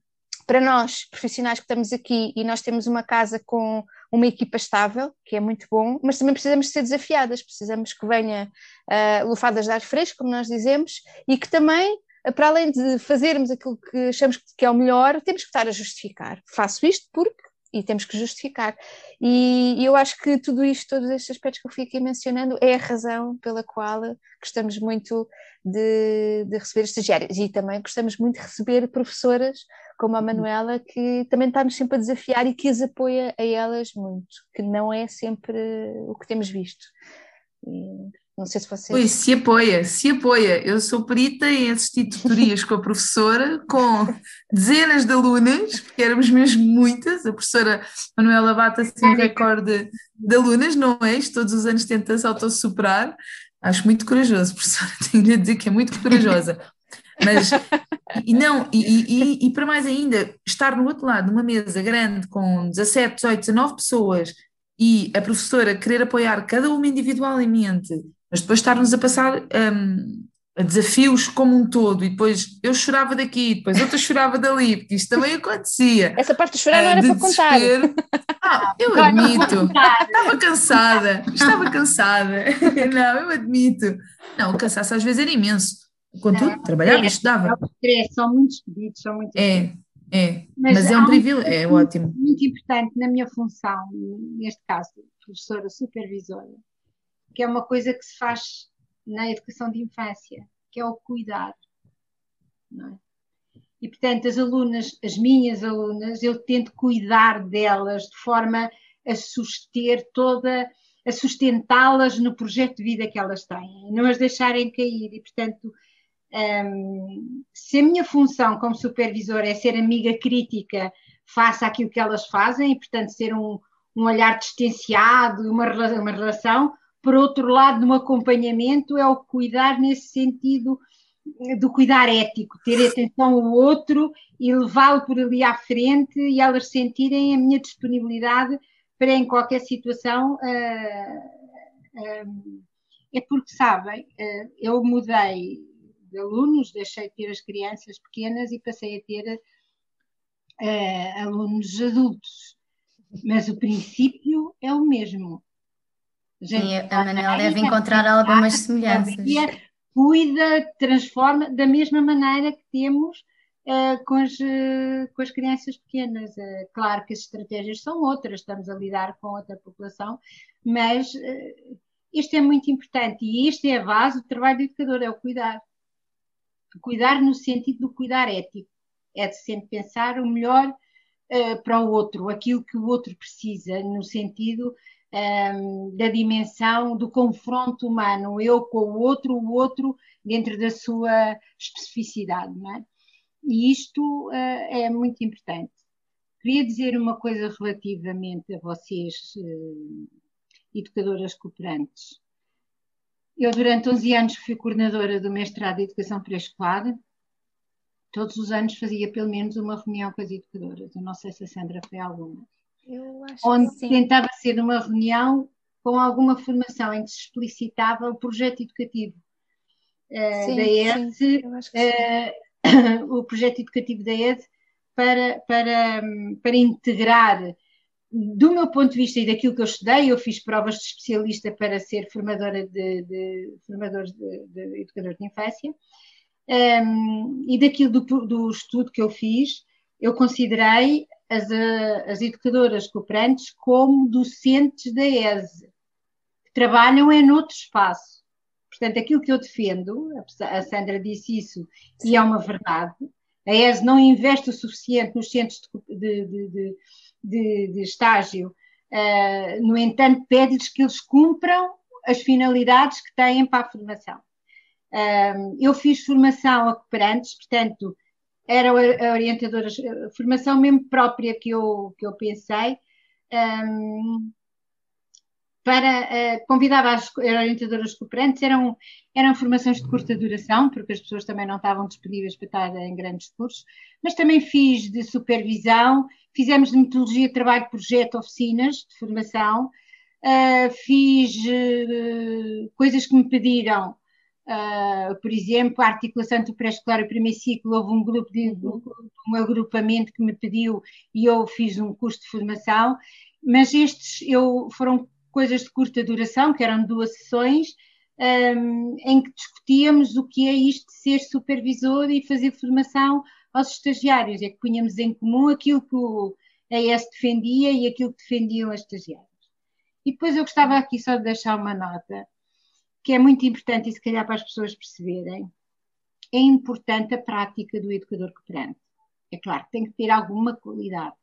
para nós, profissionais que estamos aqui, e nós temos uma casa com uma equipa estável, que é muito bom, mas também precisamos ser desafiadas, precisamos que venha uh, lufadas de ar fresco, como nós dizemos, e que também para além de fazermos aquilo que achamos que é o melhor, temos que estar a justificar. Faço isto porque e temos que justificar. E, eu acho que tudo isto, todos estes aspectos que eu fui aqui mencionando, é a razão pela qual gostamos muito de, de receber estagiários e também gostamos muito de receber professoras como a Manuela, que também está-nos sempre a desafiar e que as apoia a elas muito, que não é sempre o que temos visto. E, Não sei se você. Oi, se apoia, se apoia. Eu sou perita em assistir tutorias com a professora, com dezenas de alunas, porque éramos mesmo muitas. A professora Manuela bate assim um recorde de alunas, não é? Todos os anos tenta se autossuperar. Acho muito corajoso, professora. *laughs* Tenho de dizer que é muito corajosa. Mas, e não, e, e, e, para mais ainda, estar no outro lado, numa mesa grande com 17, 18, 19 pessoas e a professora querer apoiar cada uma individualmente, mas depois estarmos a passar um, a desafios como um todo, e depois eu chorava daqui, depois outra chorava dali, porque isto também acontecia. Essa parte de chorar não era de para contar. Ah, eu admito, estava cansada, estava cansada, *laughs* não, eu admito. Não, o cansaço às vezes era imenso Contudo, trabalhava é, e estudava. É, são muitos pedidos, são muitos É, é. Mas, mas é um privilégio, é ótimo. Muito importante na minha função, neste caso, professora supervisora, que é uma coisa que se faz na educação de infância, que é o cuidar. É? E, portanto, as alunas, as minhas alunas, eu tento cuidar delas de forma a suster toda, a sustentá-las no projeto de vida que elas têm, não as deixarem cair. E, portanto, um, se a minha função como supervisor é ser amiga crítica face àquilo que elas fazem e, portanto, ser um, um olhar distanciado, uma, uma relação, por outro lado, no acompanhamento, é o cuidar nesse sentido do cuidar ético, ter atenção ao outro e levá-lo por ali à frente e elas sentirem a minha disponibilidade para em qualquer situação. Uh, é porque, sabem, uh, eu mudei de alunos, deixei de ter as crianças pequenas e passei a ter uh, alunos adultos. Mas o princípio é o mesmo. A, Sim, a Manel deve encontrar algumas semelhanças. Cuida, transforma da mesma maneira que temos uh, com, as, uh, com as crianças pequenas. Uh, claro que as estratégias são outras, estamos a lidar com outra população, mas isto é muito importante e este é a base do trabalho do educador, é o cuidar. Cuidar no sentido do cuidar ético. É de sempre pensar o melhor para o outro, aquilo que o outro precisa, no sentido um, ehm, da dimensão do confronto humano, eu com o outro, o outro dentro da sua especificidade. Não é? E isto uh, é muito importante. Queria dizer uma coisa relativamente a vocês, uh, educadoras cooperantes. Eu, durante 11 anos, fui coordenadora do mestrado de Educação Pré-Escolar. Todos os anos fazia pelo menos uma reunião com as educadoras. Eu não sei se a Sandra foi alguma. Onde tentava ser uma reunião com alguma formação em que se explicitava o projeto educativo uh, sim, da ED, uh, *coughs* o projeto educativo da ED para, para, para integrar do meu ponto de vista e daquilo que eu estudei, eu fiz provas de especialista para ser formadora de, de formadores de, de educadores de infância, um, e daquilo do, do, estudo que eu fiz, eu considerei as, as educadoras cooperantes como docentes da ESE, que trabalham em outro espaço. Portanto, aquilo que eu defendo, a Sandra disse isso, e é uma verdade, a ESE não investe o suficiente nos centros de, de, de de, de estágio. Uh, no entanto, pede-lhes que eles cumpram as finalidades que têm para a formação. Uh, eu fiz formação a cooperantes, portanto, era a orientadora, a formação mesmo própria que eu, que eu pensei. Um, para uh, convidava as orientadoras cooperantes, eram, eram formações de curta duração, porque as pessoas também não estavam disponíveis para estar em grandes cursos, mas também fiz de supervisão, fizemos de metodologia de trabalho, projeto, oficinas de formação, uh, fiz uh, coisas que me pediram, por exemplo, a articulação do pré-escolar e primeiro ciclo, houve um grupo de um agrupamento que me pediu e eu fiz um curso de formação, mas estes eu foram coisas de curta duração, que eram duas sessões, um, em que discutíamos o que é isto de ser supervisor e fazer formação aos estagiários, é que punhamos em comum aquilo que o AES defendia e aquilo que defendiam as estagiárias. E depois eu gostava aqui só de deixar uma nota, que é muito importante e se calhar para as pessoas perceberem, é importante a prática do educador cooperante. É claro, tem que ter alguma qualidade.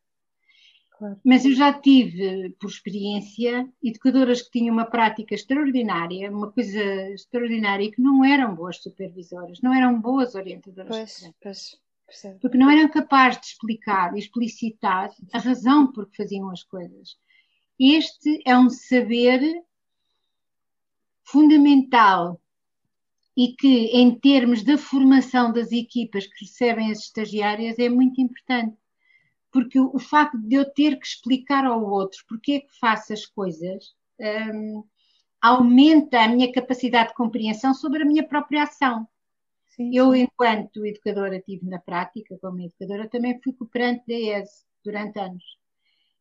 Claro. Mas eu já tive, por experiência, educadoras que tinham uma prática extraordinária, uma coisa extraordinária, e que não eram boas supervisoras, não eram boas orientadoras. Pois, pois, percebo. Porque não eram capazes de explicar e explicitar a razão por que faziam as coisas. Este é um saber fundamental e que, em termos da formação das equipas que recebem as estagiárias, é muito importante porque o, o, facto de eu ter que explicar ao outro porque é que faço as coisas um, aumenta a minha capacidade de compreensão sobre a minha própria ação. Sim, eu, enquanto educadora, tive na prática, como educadora, também fui cooperante da ES durante anos.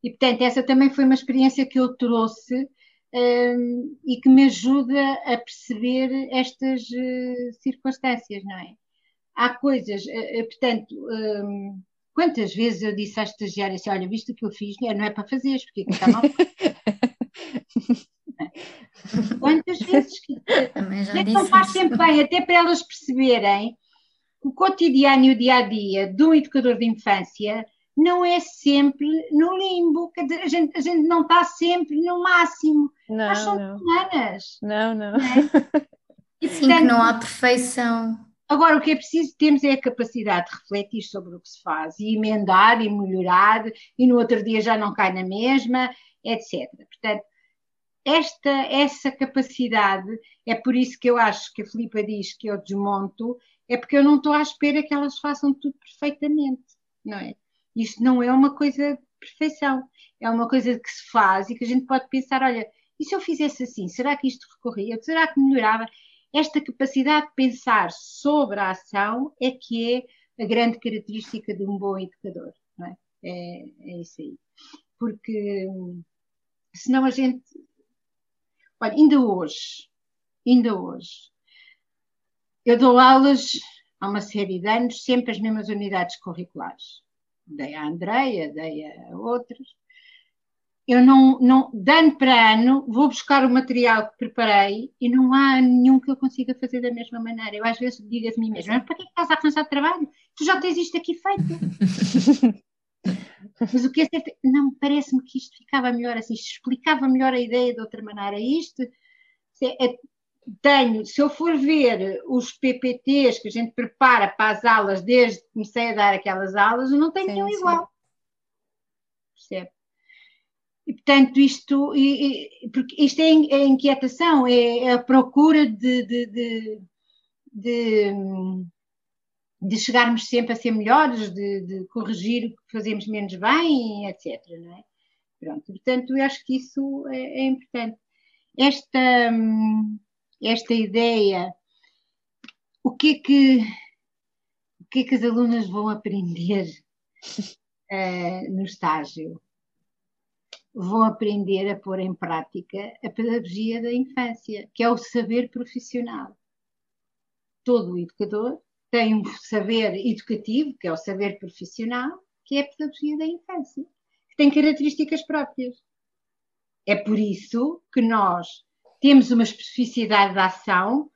E, portanto, essa também foi uma experiência que eu trouxe um, e que me ajuda a perceber estas uh, circunstâncias, não é? Há coisas, uh, portanto, um, Quantas vezes eu disse à estagiária assim: olha, visto o que eu fiz, não é para fazer, porque é está mal. *laughs* Quantas vezes que. Também já não faz sempre bem, até para elas perceberem que o cotidiano e o dia a dia de um educador de infância não é sempre no limbo, quer dizer, a gente, a gente não está sempre no máximo. Não, Nós somos não. humanas. Não, não. não é? *laughs* E, portanto, Sim, que não há perfeição. Agora, o que é preciso termos é a capacidade de refletir sobre o que se faz e emendar e melhorar, e no outro dia já não cai na mesma, etc. Portanto, esta, essa capacidade, é por isso que eu acho que a Filipa diz que eu desmonto, é porque eu não estou à espera que elas façam tudo perfeitamente, não é? Isto não é uma coisa de perfeição, é uma coisa que se faz e que a gente pode pensar, olha, e se eu fizesse assim, será que isto recorria? Será que melhorava? Esta capacidade de pensar sobre a ação é que é a grande característica de um bom educador, não é? É, é isso aí. Porque senão a gente. Olha, ainda hoje, ainda hoje, eu dou aulas há uma série de anos, sempre as mesmas unidades curriculares. Dei a Andreia, dei a outras eu não, não, de ano para ano, vou buscar o material que preparei e não há nenhum que eu consiga fazer da mesma maneira. Eu às vezes digo a mim mesma, mas para que é estás a arranjar trabalho? Tu já tens isto aqui feito. *laughs* mas o que é certo, não, parece-me que isto ficava melhor assim, isto explicava melhor a ideia de outra maneira. Isto, é, é, tenho, se eu for ver os PPTs que a gente prepara para as aulas desde que comecei a dar aquelas aulas, eu não tenho sim, nenhum sim. igual. Percebe? E, portanto, isto, e, e, porque isto é, é inquietação, é, a procura de, de, de, de, de chegarmos sempre a ser melhores, de, corrigir o que fazemos menos bem, etc. Não é? Pronto, portanto, eu acho que isso é, é importante. Esta, esta ideia, o que é que, o que, é que as alunas vão aprender uh, *laughs* no estágio? vão aprender a pôr em prática a pedagogia da infância, que é o saber profissional. Todo educador tem um saber educativo, que é o saber profissional, que é a pedagogia da infância, que tem características próprias. É por isso que nós temos uma especificidade de ação,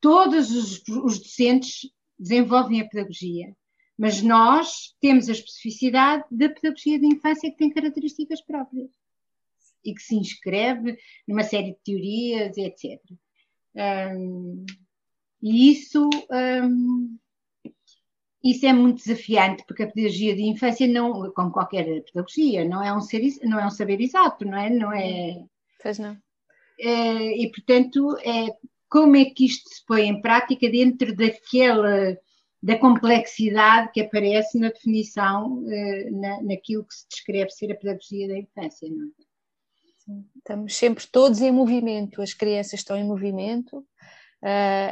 todos os, os docentes desenvolvem a pedagogia, mas nós temos a especificidade da pedagogia de infância que tem características próprias e que se inscreve numa série de teorias, etc. Um, e isso, um, isso é muito desafiante, porque a pedagogia de infância, não, como qualquer pedagogia, não é um, ser, não é um saber exato, não é? Não é pois não. É, e, portanto, é, como é que isto se põe em prática dentro daquela da complexidade que aparece na definição, eh, na, naquilo que se descreve ser a pedagogia da infância. Não é? Estamos sempre todos em movimento, as crianças estão em movimento,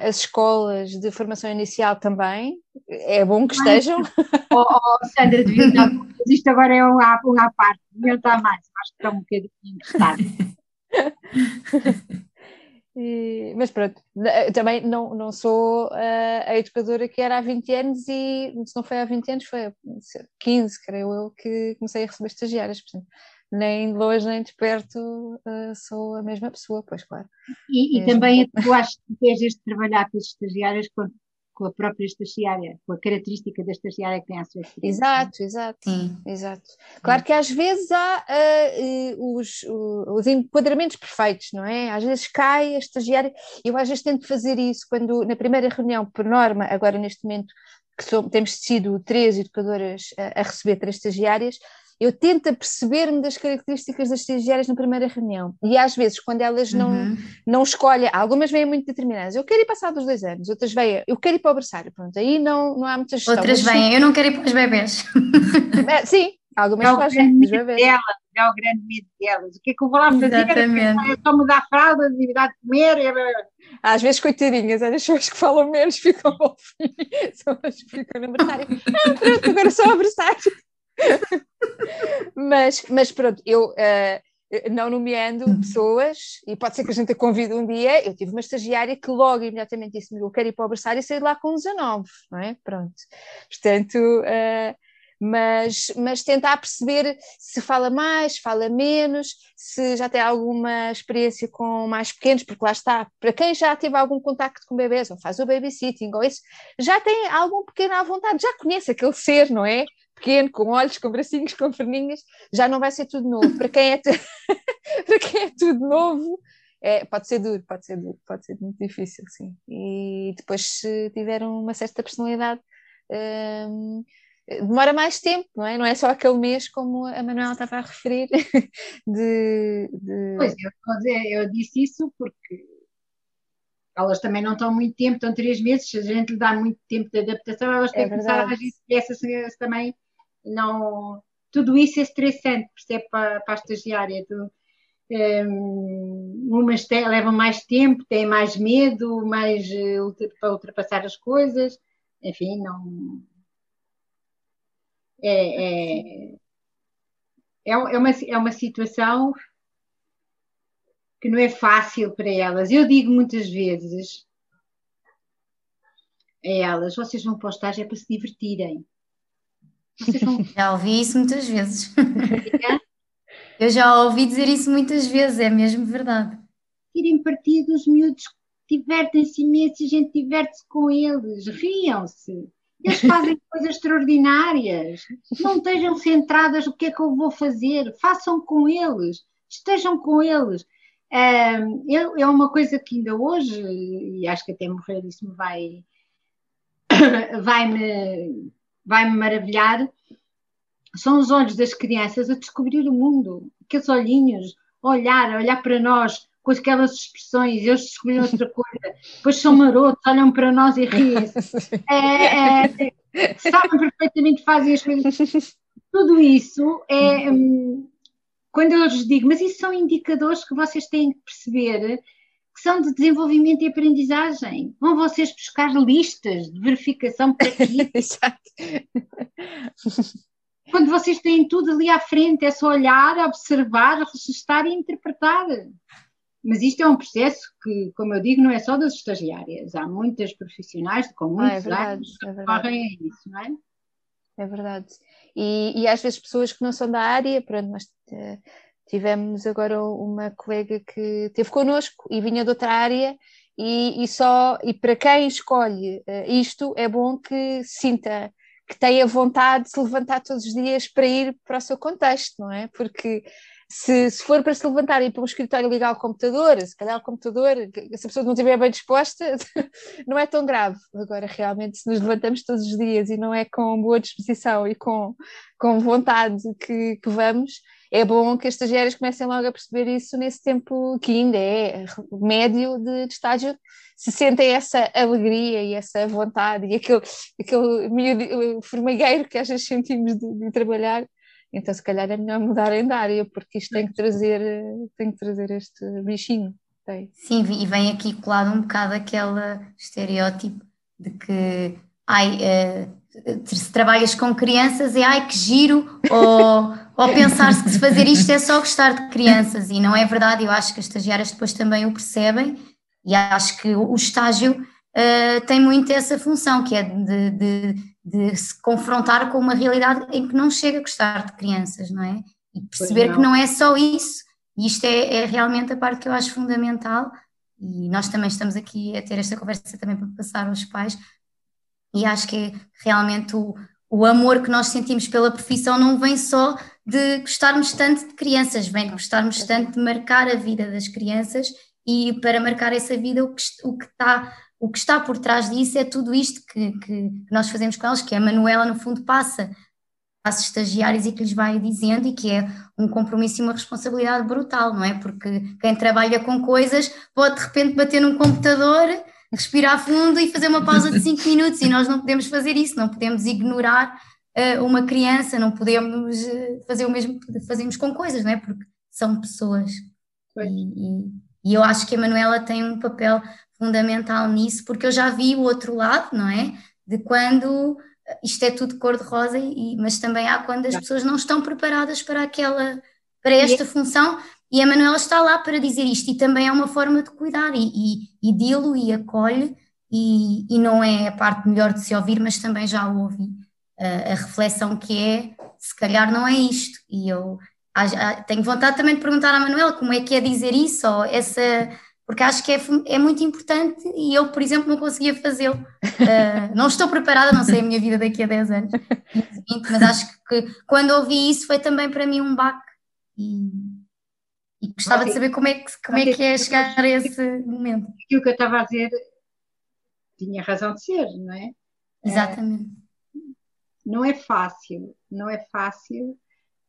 as escolas de formação inicial também, é bom que estejam. *laughs* Oh, oh, Sandra, estar, isto agora é um à, um à parte, devia estar mais, acho que está um bocadinho interessado. *laughs* *laughs* E, mas pronto, também não, não sou uh, a educadora que era há 20 anos e se não foi há 20 anos, foi há 15, creio eu, que comecei a receber estagiárias. Portanto, nem de longe nem de perto uh, sou a mesma pessoa, pois claro. E, e também tu acho que de trabalhar com as estagiárias com, com a própria estagiária, com a característica da estagiária que tem à sua experiência. Exato, exato. Sim. exato. Claro que às vezes há uh, os, os enquadramentos perfeitos, não é? Às vezes cai a estagiária, eu às vezes tento fazer isso quando na primeira reunião, por norma, agora neste momento que somos, temos sido três educadoras a, a receber três estagiárias, eu tento perceber-me das características das estagiárias na primeira reunião. E às vezes, quando elas não, uhum. não escolhem, algumas vêm muito determinadas, eu quero ir passar dos dois anos, outras vêm, eu quero ir para o berçário, pronto, aí não, não há muita gestão. Outras vêm, eu não quero ir para os bebés. É, sim, algumas é fazem os bebés. Delas, é o grande medo delas. O que é que eu vou lá fazer? Exatamente. É só mudar a fralda, de dar de comer. É... Às vezes, coitadinhas, as pessoas que falam menos ficam ao fim, *laughs* são as que ficam no berçário. Ah, pronto, agora só a berçário. Mas, mas pronto, eu uh, não nomeando pessoas, e pode ser que a gente a convide um dia, eu tive uma estagiária que logo imediatamente disse-me, eu quero ir para o berçário e sair lá com 19, não é? Pronto. Portanto, uh, mas, mas tentar perceber se fala mais, fala menos, se já tem alguma experiência com mais pequenos, porque lá está, para quem já teve algum contacto com bebês, ou faz o babysitting, ou isso, já tem algum pequeno à vontade, já conhece aquele ser, não é? Pequeno, com olhos, com bracinhos, *laughs* com perninhas, já não vai ser tudo novo. Para quem é, *laughs* para quem é tudo novo, é, pode ser duro, pode ser duro, pode ser muito difícil, sim. E depois, se tiver uma certa personalidade, hum, demora mais tempo, não é? Não é só aquele mês, como a Manuela estava a referir. *laughs* De, de... Pois, eu, eu disse isso porque elas também não estão muito tempo, estão três meses, se a gente lhe dá muito tempo de adaptação, elas têm é que começar a agir essas também não, tudo isso é estressante, percebe, para, para a estagiária. Tu, um, umas te, levam mais tempo, têm mais medo, mais uh, para ultrapassar as coisas, enfim, não. É, é, é, é, uma, é uma situação que não é fácil para elas. Eu digo muitas vezes a elas: vocês vão para o estágio é para se divertirem. *laughs* Já ouvi isso muitas vezes. *laughs* Eu já ouvi dizer isso muitas vezes, é mesmo verdade. Tirem partido, os miúdos divertem-se imenso, a gente diverte-se com eles, riam-se. Eles fazem *laughs* coisas extraordinárias. Não estejam centradas no que é que eu vou fazer. Façam com eles. Estejam com eles. É, é uma coisa que ainda hoje, e acho que até morrer isso me vai, *coughs* vai me vai-me maravilhar, são os olhos das crianças a descobrir o mundo, aqueles olhinhos, olhar, olhar para nós com aquelas expressões, eles descobriram outra *laughs* coisa, depois são marotos, olham para nós e riem-se, *laughs* é, é, sabem perfeitamente fazem as coisas. Tudo isso é. Hum, quando eu lhes digo, mas isso são indicadores que vocês têm que perceber são de desenvolvimento e aprendizagem. Vão vocês buscar listas de verificação para *laughs* aqui. Exato. Quando vocês têm tudo ali à frente, é só olhar, observar, registrar e interpretar. Mas isto é um processo que, como eu digo, não é só das estagiárias. Há muitas profissionais com muitos ah, é anos que é correm a isso, não é? É verdade. E, e às vezes pessoas que não são da área, pronto, mas uh, Tivemos agora uma colega que esteve connosco e vinha de outra área e, e só e para quem escolhe uh, isto é bom que sinta que tenha vontade de se levantar todos os dias para ir para o seu contexto, não é? Porque se, se for para se levantar e ir para um escritório ligar ao computador, se calhar o computador, se a pessoa não estiver bem disposta, *laughs* não é tão grave. Agora, realmente, se nos levantamos todos os dias e não é com boa disposição e com, com vontade que, que vamos, é bom que as estagiárias comecem logo a perceber isso nesse tempo que ainda é médio de, de estágio, se sentem essa alegria e essa vontade e aquele, aquele formigueiro que às vezes sentimos de, de trabalhar, então se calhar é melhor mudarem de área, porque isto tem que trazer, tem que trazer este bichinho. Tem. Sim, e vem aqui colado um bocado aquele estereótipo de que ai, uh, se trabalhas com crianças é ai que giro, ou ou pensar-se que se fazer isto é só gostar de crianças, e não é verdade, eu acho que as estagiárias depois também o percebem, e acho que o estágio uh, tem muito essa função, que é de, de, de, se confrontar com uma realidade em que não chega a gostar de crianças, não é? E perceber não. que não é só isso, e isto é, é realmente a parte que eu acho fundamental, e nós também estamos aqui a ter esta conversa também para passar aos pais, E acho que realmente o, o amor que nós sentimos pela profissão não vem só de gostarmos tanto de crianças, vem de gostarmos tanto de marcar a vida das crianças e para marcar essa vida o que, o que está o que está por trás disso é tudo isto que, que, nós fazemos com eles, que a Manuela no fundo passa às estagiários e que lhes vai dizendo e que é um compromisso e uma responsabilidade brutal, não é? Porque quem trabalha com coisas pode de repente bater num computador, respirar fundo e fazer uma pausa de *laughs* 5 minutos e nós não podemos fazer isso, não podemos ignorar uh, uma criança, não podemos uh, fazer o mesmo que fazemos com coisas, não é? Porque são pessoas. E, e, e, eu acho que a Manuela tem um papel fundamental nisso, porque eu já vi o outro lado, não é? De quando isto é tudo cor-de-rosa, mas também há quando as pessoas não estão preparadas para aquela, para esta função, e a Manuela está lá para dizer isto, e também é uma forma de cuidar, e, e, e dilo e acolhe, e, e não é a parte melhor de se ouvir, mas também já ouvi a, a reflexão que é, se calhar não é isto, e eu tenho vontade também de perguntar à Manuela como é que é dizer isso, ou essa porque acho que é, é muito importante e eu, por exemplo, não conseguia fazê-lo. Uh, *laughs* não estou preparada, não sei a minha vida daqui a 10 anos, *laughs* 20, mas acho que quando ouvi isso foi também para mim um baque e, e gostava de saber como é que, como é, que é chegar a esse momento. Aquilo que eu estava a dizer tinha razão de ser, não é? Exatamente. não é fácil, não é fácil,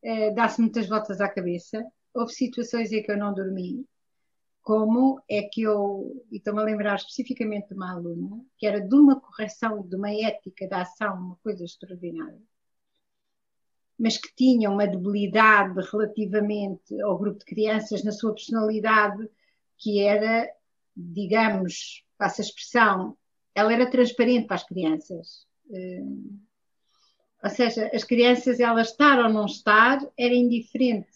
é, dá-se muitas voltas à cabeça. Houve situações em que eu não dormi, como é que eu, e estou-me a lembrar especificamente de uma aluna, que era de uma correção, de uma ética da ação, uma coisa extraordinária, mas que tinha uma debilidade relativamente ao grupo de crianças na sua personalidade, que era, digamos, passa a expressão, ela era transparente para as crianças. Eh, ou seja, as crianças, elas estar ou não estar, era indiferente.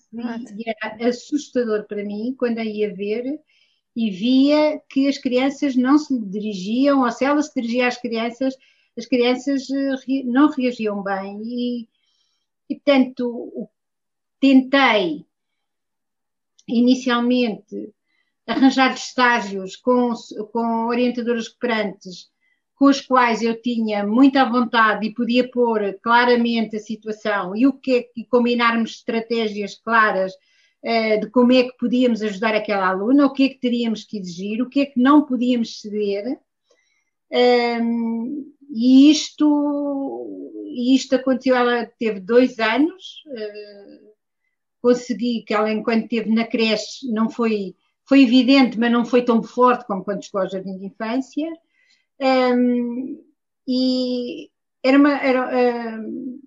E era assustador para mim quando a ia ver e via que as crianças não se dirigiam, ou se ela se dirigia às crianças, as crianças eh, não reagiam bem. E, e portanto, tentei inicialmente arranjar estágios com, com orientadoras cooperantes com os quais eu tinha muita vontade e podia pôr claramente a situação e o que é que combinarmos estratégias claras uh, de como é que podíamos ajudar aquela aluna, o que é que teríamos que exigir, o que é que não podíamos ceder. Um, e isto, isto aconteceu, ela teve dois anos, uh, consegui que ela, enquanto esteve na creche, não foi, foi evidente, mas não foi tão forte como quando chegou ao jardim de infância. Um, e era uma. Era, um,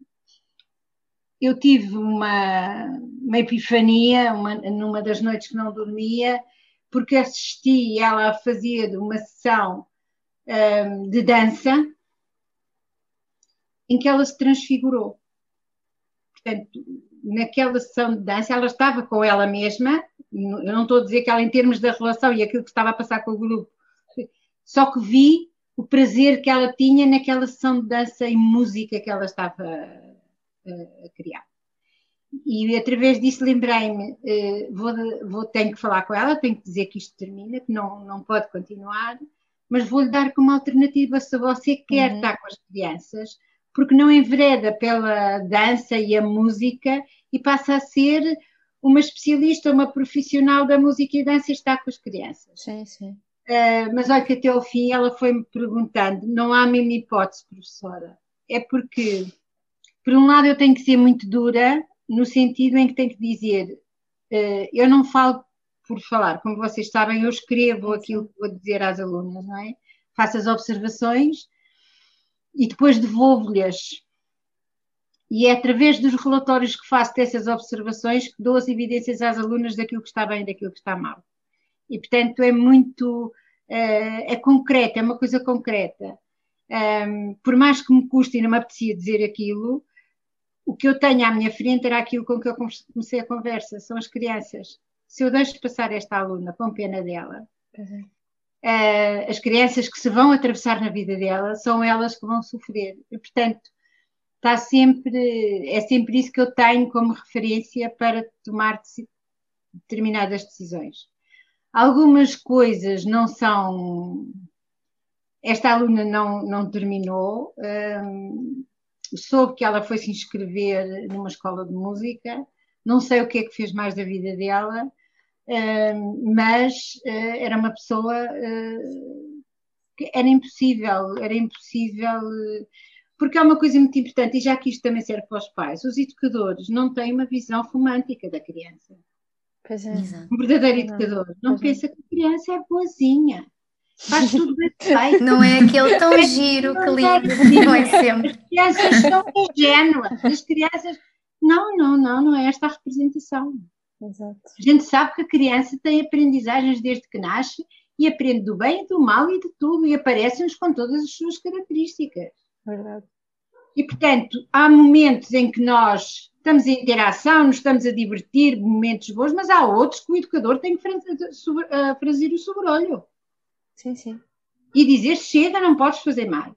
eu tive uma, uma epifania uma, numa das noites que não dormia, porque assisti ela a fazer uma sessão um, de dança em que ela se transfigurou. Portanto, naquela sessão de dança, ela estava com ela mesma, eu não estou a dizer que ela, em termos da relação e aquilo que estava a passar com o grupo, só que vi o prazer que ela tinha naquela sessão de dança e música que ela estava a, a criar. E através disso lembrei-me, uh, vou, vou, tenho que falar com ela, tenho que dizer que isto termina, que não, não pode continuar, mas vou-lhe dar como alternativa se você quer uhum. estar com as crianças, porque não envereda pela dança e a música e passa a ser uma especialista, uma profissional da música e dança e está com as crianças. Sim, sim. Uh, mas olha que até ao fim ela foi-me perguntando: não há mesmo hipótese, professora. É porque, por um lado, eu tenho que ser muito dura, no sentido em que tenho que dizer: uh, eu não falo por falar, como vocês sabem, eu escrevo aquilo que vou dizer às alunas, não é? Faço as observações e depois devolvo-lhes. E é através dos relatórios que faço dessas observações que dou as evidências às alunas daquilo que está bem e daquilo que está mal e, portanto, é muito. É, é concreto, é uma coisa concreta. Um, por mais que me custe e não me apetecia dizer aquilo, o que eu tenho à minha frente era aquilo com que eu comecei a conversa, são as crianças. Se eu deixo passar esta aluna com pena dela, uhum. uh, as crianças que se vão atravessar na vida dela são elas que vão sofrer. E, portanto, está sempre, é sempre isso que eu tenho como referência para tomar determinadas decisões. Algumas coisas não são esta aluna não, não terminou, um, soube que ela foi se inscrever numa escola de música, não sei o que é que fez mais da vida dela, mas uh, era uma pessoa uh, que era impossível, era impossível. Uh, porque há uma coisa muito importante, e já que isto também serve para os pais, os educadores não têm uma visão romântica da criança. Pois é. Um verdadeiro educador não pois pensa é. que a criança é boazinha. Faz tudo bem feito. Não é aquele tão giro que lindo, não é sempre. As crianças são ingênuas. As crianças. Não, não, não, não é esta a representação. Exato. A gente sabe que a criança tem aprendizagens desde que nasce e aprende do bem e do mal e de tudo e aparecem-nos com todas as suas características. Verdade. E, portanto, há momentos em que nós estamos em interação, nos estamos a divertir, momentos bons, mas há outros que o educador tem que fazer o sobrolho. Sim, sim. E dizer, chega, não podes fazer mais.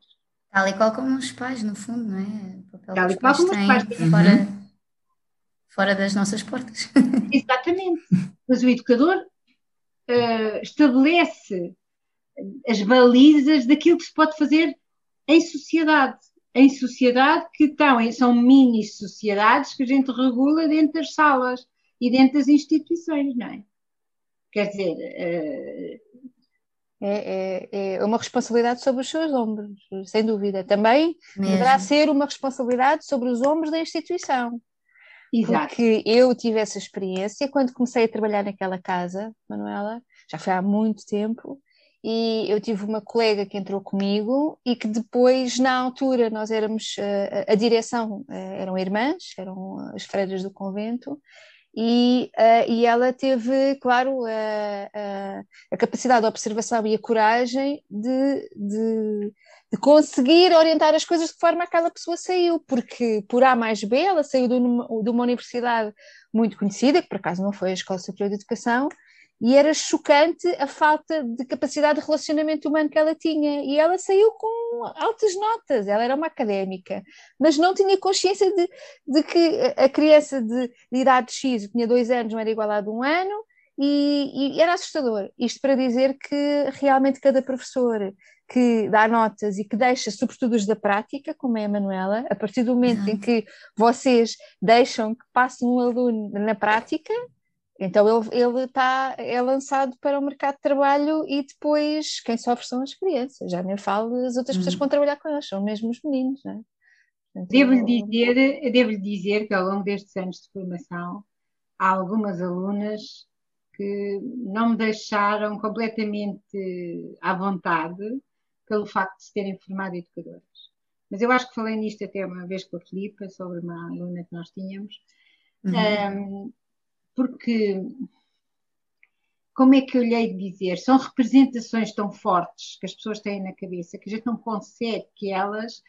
Tal e qual como os pais, no fundo, não é? Tal e qual como os pais. Uhum. fora das nossas portas. *laughs* Exatamente. Mas o educador uh, estabelece as balizas daquilo que se pode fazer em sociedade. Em sociedade que estão, são mini sociedades que a gente regula dentro das salas e dentro das instituições, não é? Quer dizer, uh, é, é, é, uma responsabilidade sobre os seus ombros, sem dúvida. Também Mesmo. deverá ser uma responsabilidade sobre os ombros da instituição. Exato. Porque eu tive essa experiência quando comecei a trabalhar naquela casa, Manuela, já foi há muito tempo, e eu tive uma colega que entrou comigo e que depois, na altura, nós éramos, a, eh, a direção eh, eram irmãs, eram as freiras do convento, e, uh, e ela teve, claro, a, a, a, capacidade de observação e a coragem de, de, de, conseguir orientar as coisas de forma a que aquela pessoa saiu, porque por A mais B ela saiu de uma, de uma universidade muito conhecida, que por acaso não foi a Escola Superior de Educação, e era chocante a falta de capacidade de relacionamento humano que ela tinha. E ela saiu com altas notas, ela era uma académica, mas não tinha consciência de, de que a criança de, de idade X, que tinha dois anos, não era igual a de um ano, e, e, era assustador. Isto para dizer que realmente cada professor que dá notas e que deixa, sobretudo os da prática, como é a Manuela, a partir do momento uhum. em que vocês deixam que passe um aluno na prática, então ele, ele tá, é lançado para o mercado de trabalho e depois quem sofre são as crianças, já nem falo das outras pessoas que vão trabalhar com elas, são mesmo os meninos. Não é? Devo-lhe dizer, devo dizer que ao longo destes anos de formação há algumas alunas que não me deixaram completamente à vontade pelo facto de se terem formado educadoras. Mas eu acho que falei nisto até uma vez com a Filipa, sobre uma aluna que nós tínhamos. Uhum. Um, porque como é que eu lhe hei de dizer? São representações tão fortes que as pessoas têm na cabeça que a gente não consegue que elas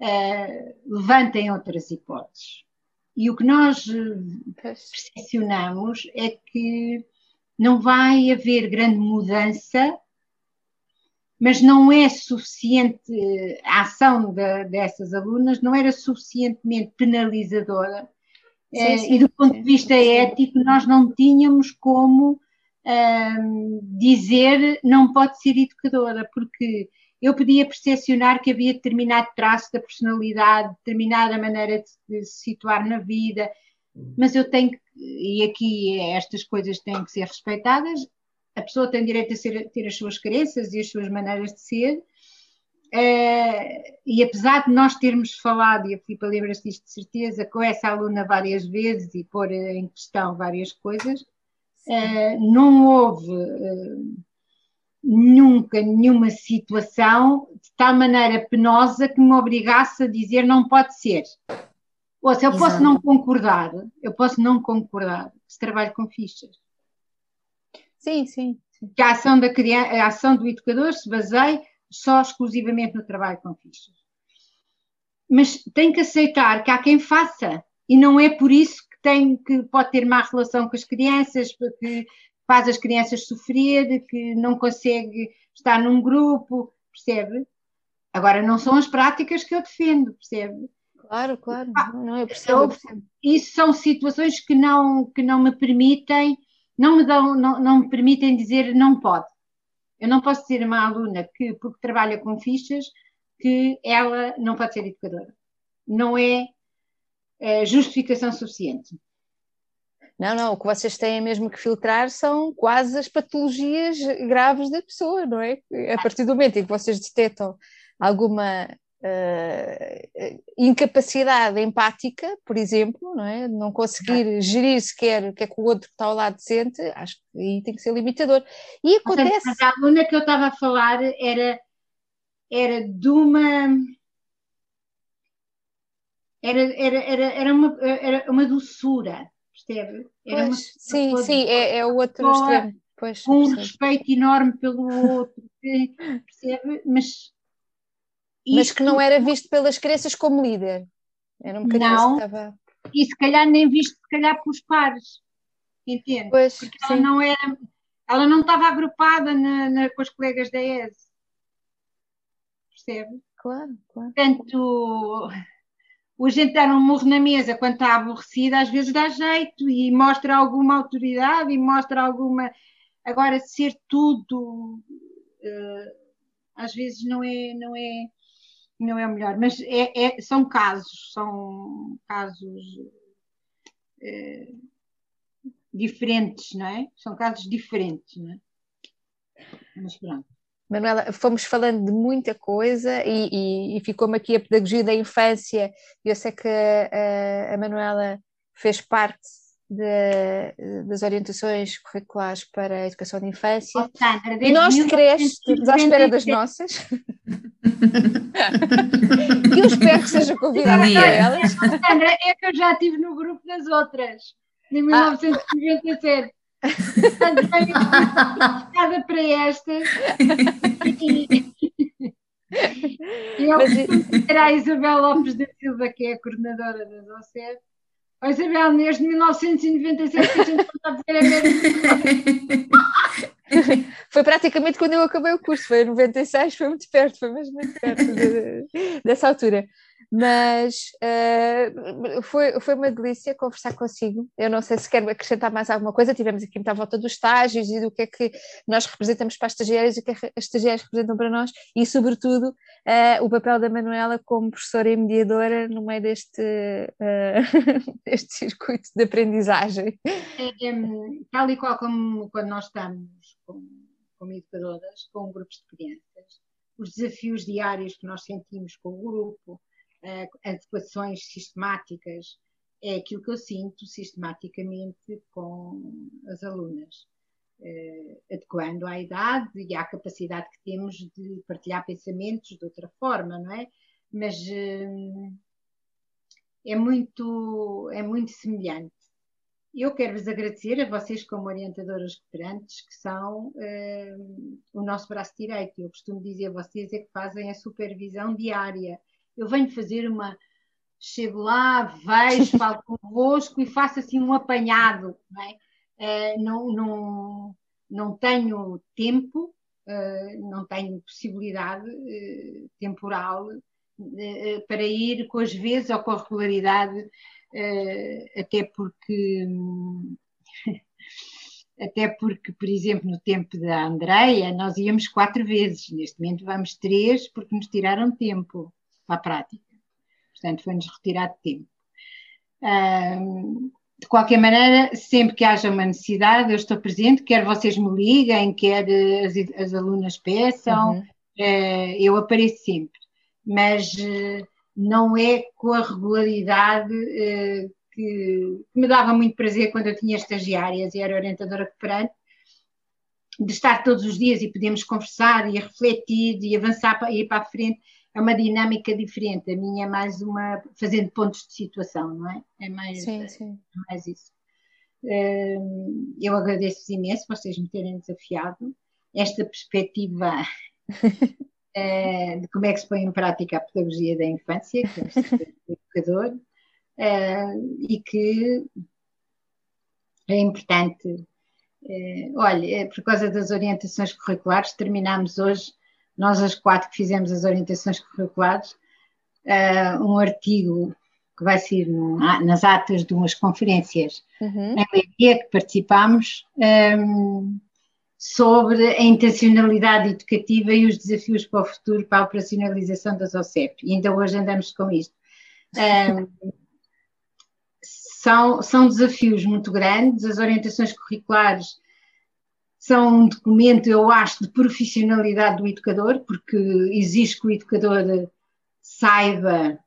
uh, levantem outras hipóteses. E o que nós percepcionamos é que não vai haver grande mudança, mas não é suficiente, a ação de, dessas alunas não era suficientemente penalizadora Sim, eh, sim, e do ponto de vista ético, nós não tínhamos como dizer não pode ser educadora, porque eu podia percepcionar que havia determinado traço da personalidade, determinada maneira de, de se situar na vida, mas eu tenho que, e aqui estas coisas têm que ser respeitadas, a pessoa tem direito a ser, ter as suas crenças e as suas maneiras de ser, Uh, e apesar de nós termos falado, e a Filipe lembra-se disto de certeza, com essa aluna várias vezes e pôr em questão várias coisas, uh, não houve uh, nunca nenhuma situação de tal maneira penosa que me obrigasse a dizer não pode ser. Ou seja, eu Exato. posso não concordar, eu posso não concordar se trabalho com fichas. Sim, sim. sim. Que a ação, da criança, a ação do educador se baseia só exclusivamente no trabalho com fichas. Mas tem que aceitar que há quem faça, e não é por isso que tem que pode ter má relação com as crianças, porque faz as crianças sofrer, que não consegue estar num grupo, percebe? Agora, não são as práticas que eu defendo, percebe? Claro, claro, ah, não, eu percebo, eu percebo. Isso são situações que não, que não me permitem, não me dão, não, não me permitem dizer não pode. Eu não posso dizer a uma aluna que, porque trabalha com fichas, que ela não pode ser educadora. Não é, é justificação suficiente. Não, não, o que vocês têm mesmo que filtrar são quase as patologias graves da pessoa, não é? A partir do momento em que vocês detectam alguma uh, incapacidade empática, por exemplo, não é? Não conseguir gerir sequer o que é que o outro que está ao lado sente, acho que aí tem que ser limitador. E acontece. Mas a aluna que eu estava a falar era, era de uma. Era, era, era, era, uma, era uma doçura percebe? Era pois, sim, sim, é, é o outro extremo. Pois, com um respeito enorme pelo outro, *laughs* percebe? Mas, mas que não era visto pelas crianças como líder. Era um bocadinho não, que estava... E se calhar nem visto, se calhar, pelos pares. Entende? Pois, Porque ela sim. não era. Ela não estava agrupada na, na, com os colegas da ESE. Percebe? Claro, claro. Portanto, o gente dar um murro na mesa quando está aborrecida, às vezes dá jeito e mostra alguma autoridade e mostra alguma. Agora, ser tudo, uh, às vezes não é, não é, não é o melhor, mas é, é são casos, são casos uh, diferentes, não é? São casos diferentes, não é? Mas pronto. Manuela, fomos falando de muita coisa e, e, e ficou-me aqui a pedagogia da infância. Eu sei que a, a Manuela fez parte de, das orientações curriculares para a educação de infância. Oh, e nós de creche, estamos à espera das nossas. e *laughs* eu espero que seja convidada para elas. Sandra, é que eu já estive no grupo das outras, em 1997. Ah cada para esta. *laughs* E eu costumo dizer à Isabel Lopes da Silva, que é a coordenadora da OCED, oh, Isabel, desde 1997 que a gente está a mesma *laughs* Foi praticamente quando eu acabei o curso, foi em 96, foi muito perto, foi mesmo muito perto de, dessa altura. Mas uh, foi, foi uma delícia conversar consigo. Eu não sei se quero acrescentar mais alguma coisa. Tivemos aqui muita volta dos estágios e do que é que nós representamos para as estagiárias e o que é as estagiárias representam para nós, e, sobretudo, uh, o papel da Manuela como professora e mediadora no meio deste, uh, *laughs* deste circuito de aprendizagem. É, é, tal e qual como quando nós estamos com, como educadoras, com grupos de crianças, os desafios diários que nós sentimos com o grupo, adequações sistemáticas, é aquilo que eu sinto sistematicamente com as alunas, uh, adequando à idade e à capacidade que temos de partilhar pensamentos de outra forma, não é? Mas uh, é muito, é muito semelhante. Eu quero vos agradecer a vocês, como orientadoras cooperantes, que são uh, o nosso braço direito. Eu costumo dizer a vocês é que fazem a supervisão diária eu venho fazer uma. Chego lá, vejo, falo *laughs* convosco e faço assim um apanhado. Não, é? uh, não, não, não tenho tempo, uh, não tenho possibilidade uh, temporal para ir com as vezes ou com a regularidade, até porque. *laughs* até porque, por exemplo, no tempo da Andreia, nós íamos quatro vezes, neste momento vamos três, porque nos tiraram tempo a prática. Portanto, foi-nos retirado tempo. de qualquer maneira, sempre que haja uma necessidade, eu estou presente, quer vocês me liguem, quer as, as alunas peçam, uhum. uh, eu apareço sempre. Mas uh, não é com a regularidade uh, que, que, me dava muito prazer quando eu tinha estagiárias e era orientadora cooperante, de estar todos os dias e podemos conversar e refletir e avançar para ir para a frente é uma dinâmica diferente. A minha é mais uma fazendo pontos de situação, não é? É mais, sim, sim. É mais isso. Hum, eu agradeço-vos imenso vocês me terem desafiado esta perspectiva *laughs* eh, de como é que se põe em prática a pedagogia da infância, que é *laughs* educador, eh, e que é importante. Eh, olha, por causa das orientações curriculares, terminamos hoje nós as quatro que fizemos as orientações curriculares, uh, um artigo que vai ser no, nas atas de umas conferências uhum. em Leiria que participámos, um, sobre a intencionalidade educativa e os desafios para o futuro para a operacionalização das OCEP. E ainda hoje andamos com isto. Um, *laughs* são, são desafios muito grandes, as orientações curriculares são um documento, eu acho, de profissionalidade do educador, porque exige que o educador saiba,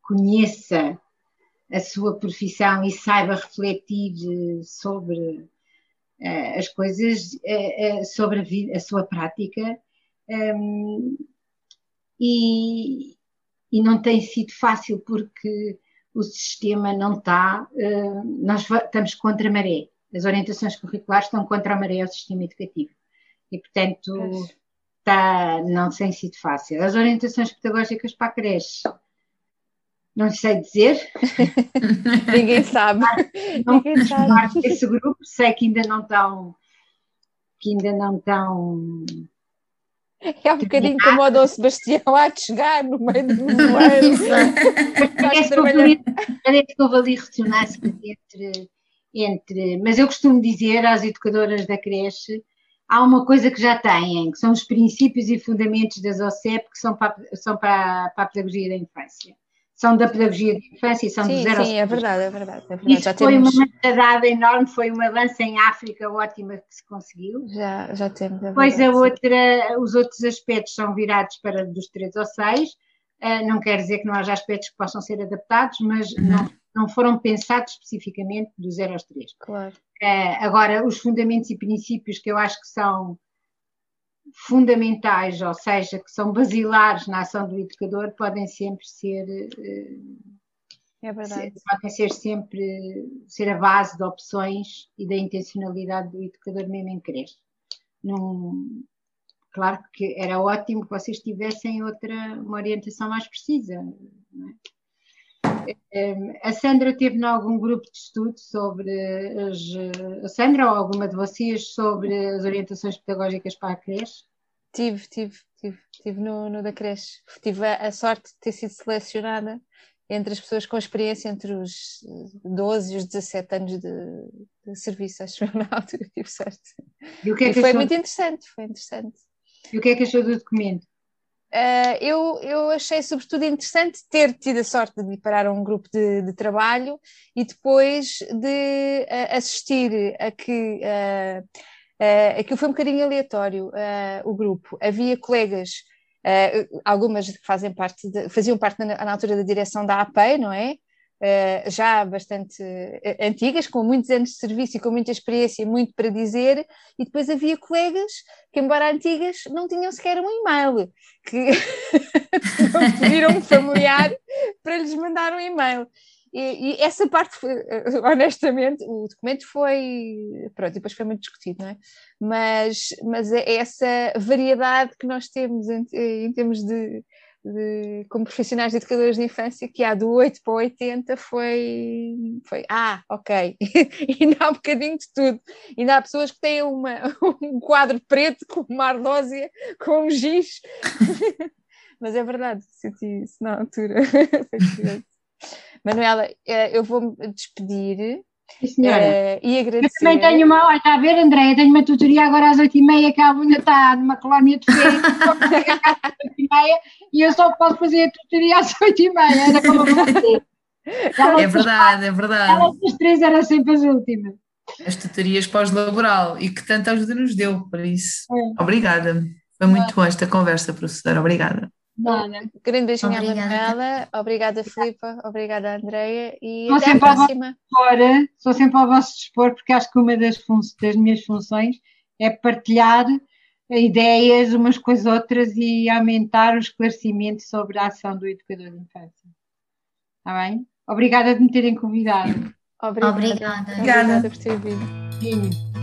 conheça a sua profissão e saiba refletir sobre uh, as coisas, uh, sobre a, a, sua prática. Um, e, e não tem sido fácil porque o sistema não está, nós estamos contra a maré. As orientações curriculares estão contra a maré ao sistema educativo. E, portanto, está, não tem sido fácil. As orientações pedagógicas para a creche não sei dizer. *laughs* Ninguém sabe. Não Ninguém sabe. Esse grupo sei que ainda não estão que ainda não estão é um bocadinho como o Dom Sebastião há de chegar no meio do *laughs* moeiro. Parece que houve ali ressonância entre, entre. Mas eu costumo dizer às educadoras da creche: há uma coisa que já têm, que são os princípios e fundamentos das OCEP, que são para, são para, para a pedagogia da infância são da pedagogia de infância e são sim, do zero Sim, é verdade, é verdade. É verdade. Isso já foi temos... uma machadada enorme, foi uma avanço em África ótima que se conseguiu. Já, já temos. É Depois a outra, os outros aspectos são virados para dos três ou seis. Uh, não quer dizer que não haja aspectos que possam ser adaptados, mas uhum. não, não foram pensados especificamente do zero aos três. Claro. Uh, agora, os fundamentos e princípios que eu acho que são fundamentais, ou seja, que são basilares na ação do educador, podem sempre ser. É verdade. Podem ser sempre ser a base de opções e da intencionalidade do educador mesmo em creche. Num, claro que era ótimo que vocês tivessem outra, uma orientação mais precisa. É? A Sandra teve em algum grupo de estudo sobre as, a Sandra ou alguma de vocês sobre as orientações pedagógicas para a creche? Tive, tive, tive, tive no, no da creche. Tive a, a, sorte de ter sido selecionada entre as pessoas com experiência entre os 12 e os 17 anos de, de serviço, acho que *laughs* na altura tive sorte. E, o que é que e foi achou? muito interessante, foi interessante. E o que é que achou do documento? Uh, eu, eu achei sobretudo interessante ter tido a sorte de parar a um grupo de, de trabalho e depois de uh, assistir a que uh, Uh, aquilo foi um bocadinho aleatório, o grupo. Havia colegas, algumas que fazem parte de, faziam parte na, na, altura da direção da APEI, não é? Uh, já bastante antigas, com muitos anos de serviço e com muita experiência, muito para dizer, e depois havia colegas que, embora antigas, não tinham sequer um e-mail, que *laughs* pediram um familiar para lhes mandar um e-mail. E, e, essa parte, honestamente, o documento foi, pronto, depois foi muito discutido, não é? Mas, mas é essa variedade que nós temos em, em termos de, de, como profissionais de educadores de infância, que há do 8 para 80 foi, foi ah, ok, *laughs* ainda há um bocadinho de tudo. Ainda há pessoas que têm uma, *laughs* um quadro preto com uma ardósia, com um giz. *laughs* mas é verdade, senti isso na altura. Manuela, eh, eu vou-me despedir. Uh, e agradecer. Eu também tenho uma, olha, está a ver, Andréia, tenho uma tutoria agora às oito e meia, que a aluna está numa colónia de férias, às oito e meia, e eu só posso fazer a tutoria às oito e meia, era como eu fazer. É verdade, é verdade. Elas as três eram sempre as últimas. As tutorias pós-laboral e que tanta ajuda nos deu, por isso. É. Obrigada. Foi muito é. boa esta conversa, professora. Obrigada. Nada. Grande beijinho obrigada. à Manuela, obrigada Filipa, obrigada Andreia e sou até sempre à próxima. Dispor, sou sempre ao vosso dispor porque acho que uma das, das minhas funções é partilhar ideias umas com as outras e aumentar o esclarecimento sobre a ação do educador de infância. Está bem? Obrigada de me terem convidado. Obrigada. Obrigada, obrigada por ter vindo.